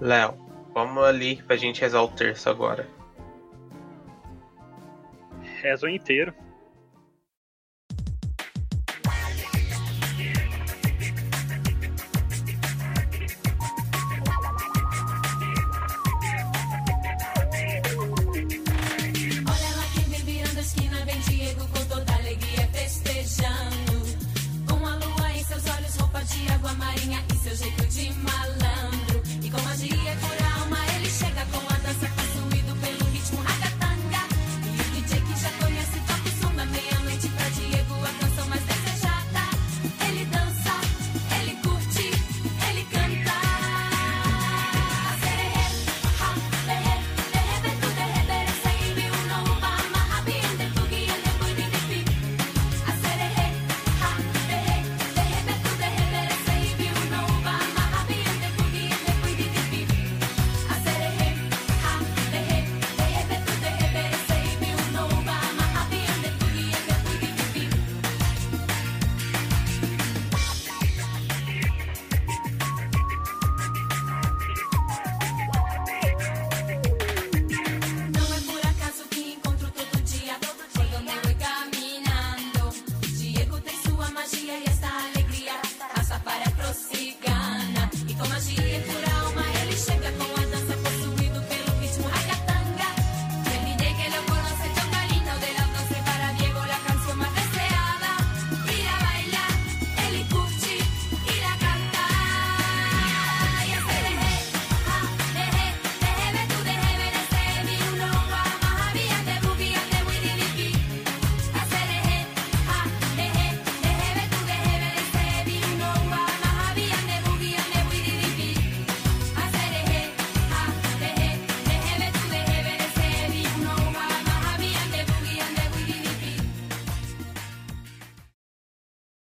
Léo, vamos ali pra gente rezar o terço agora. Rezo inteiro.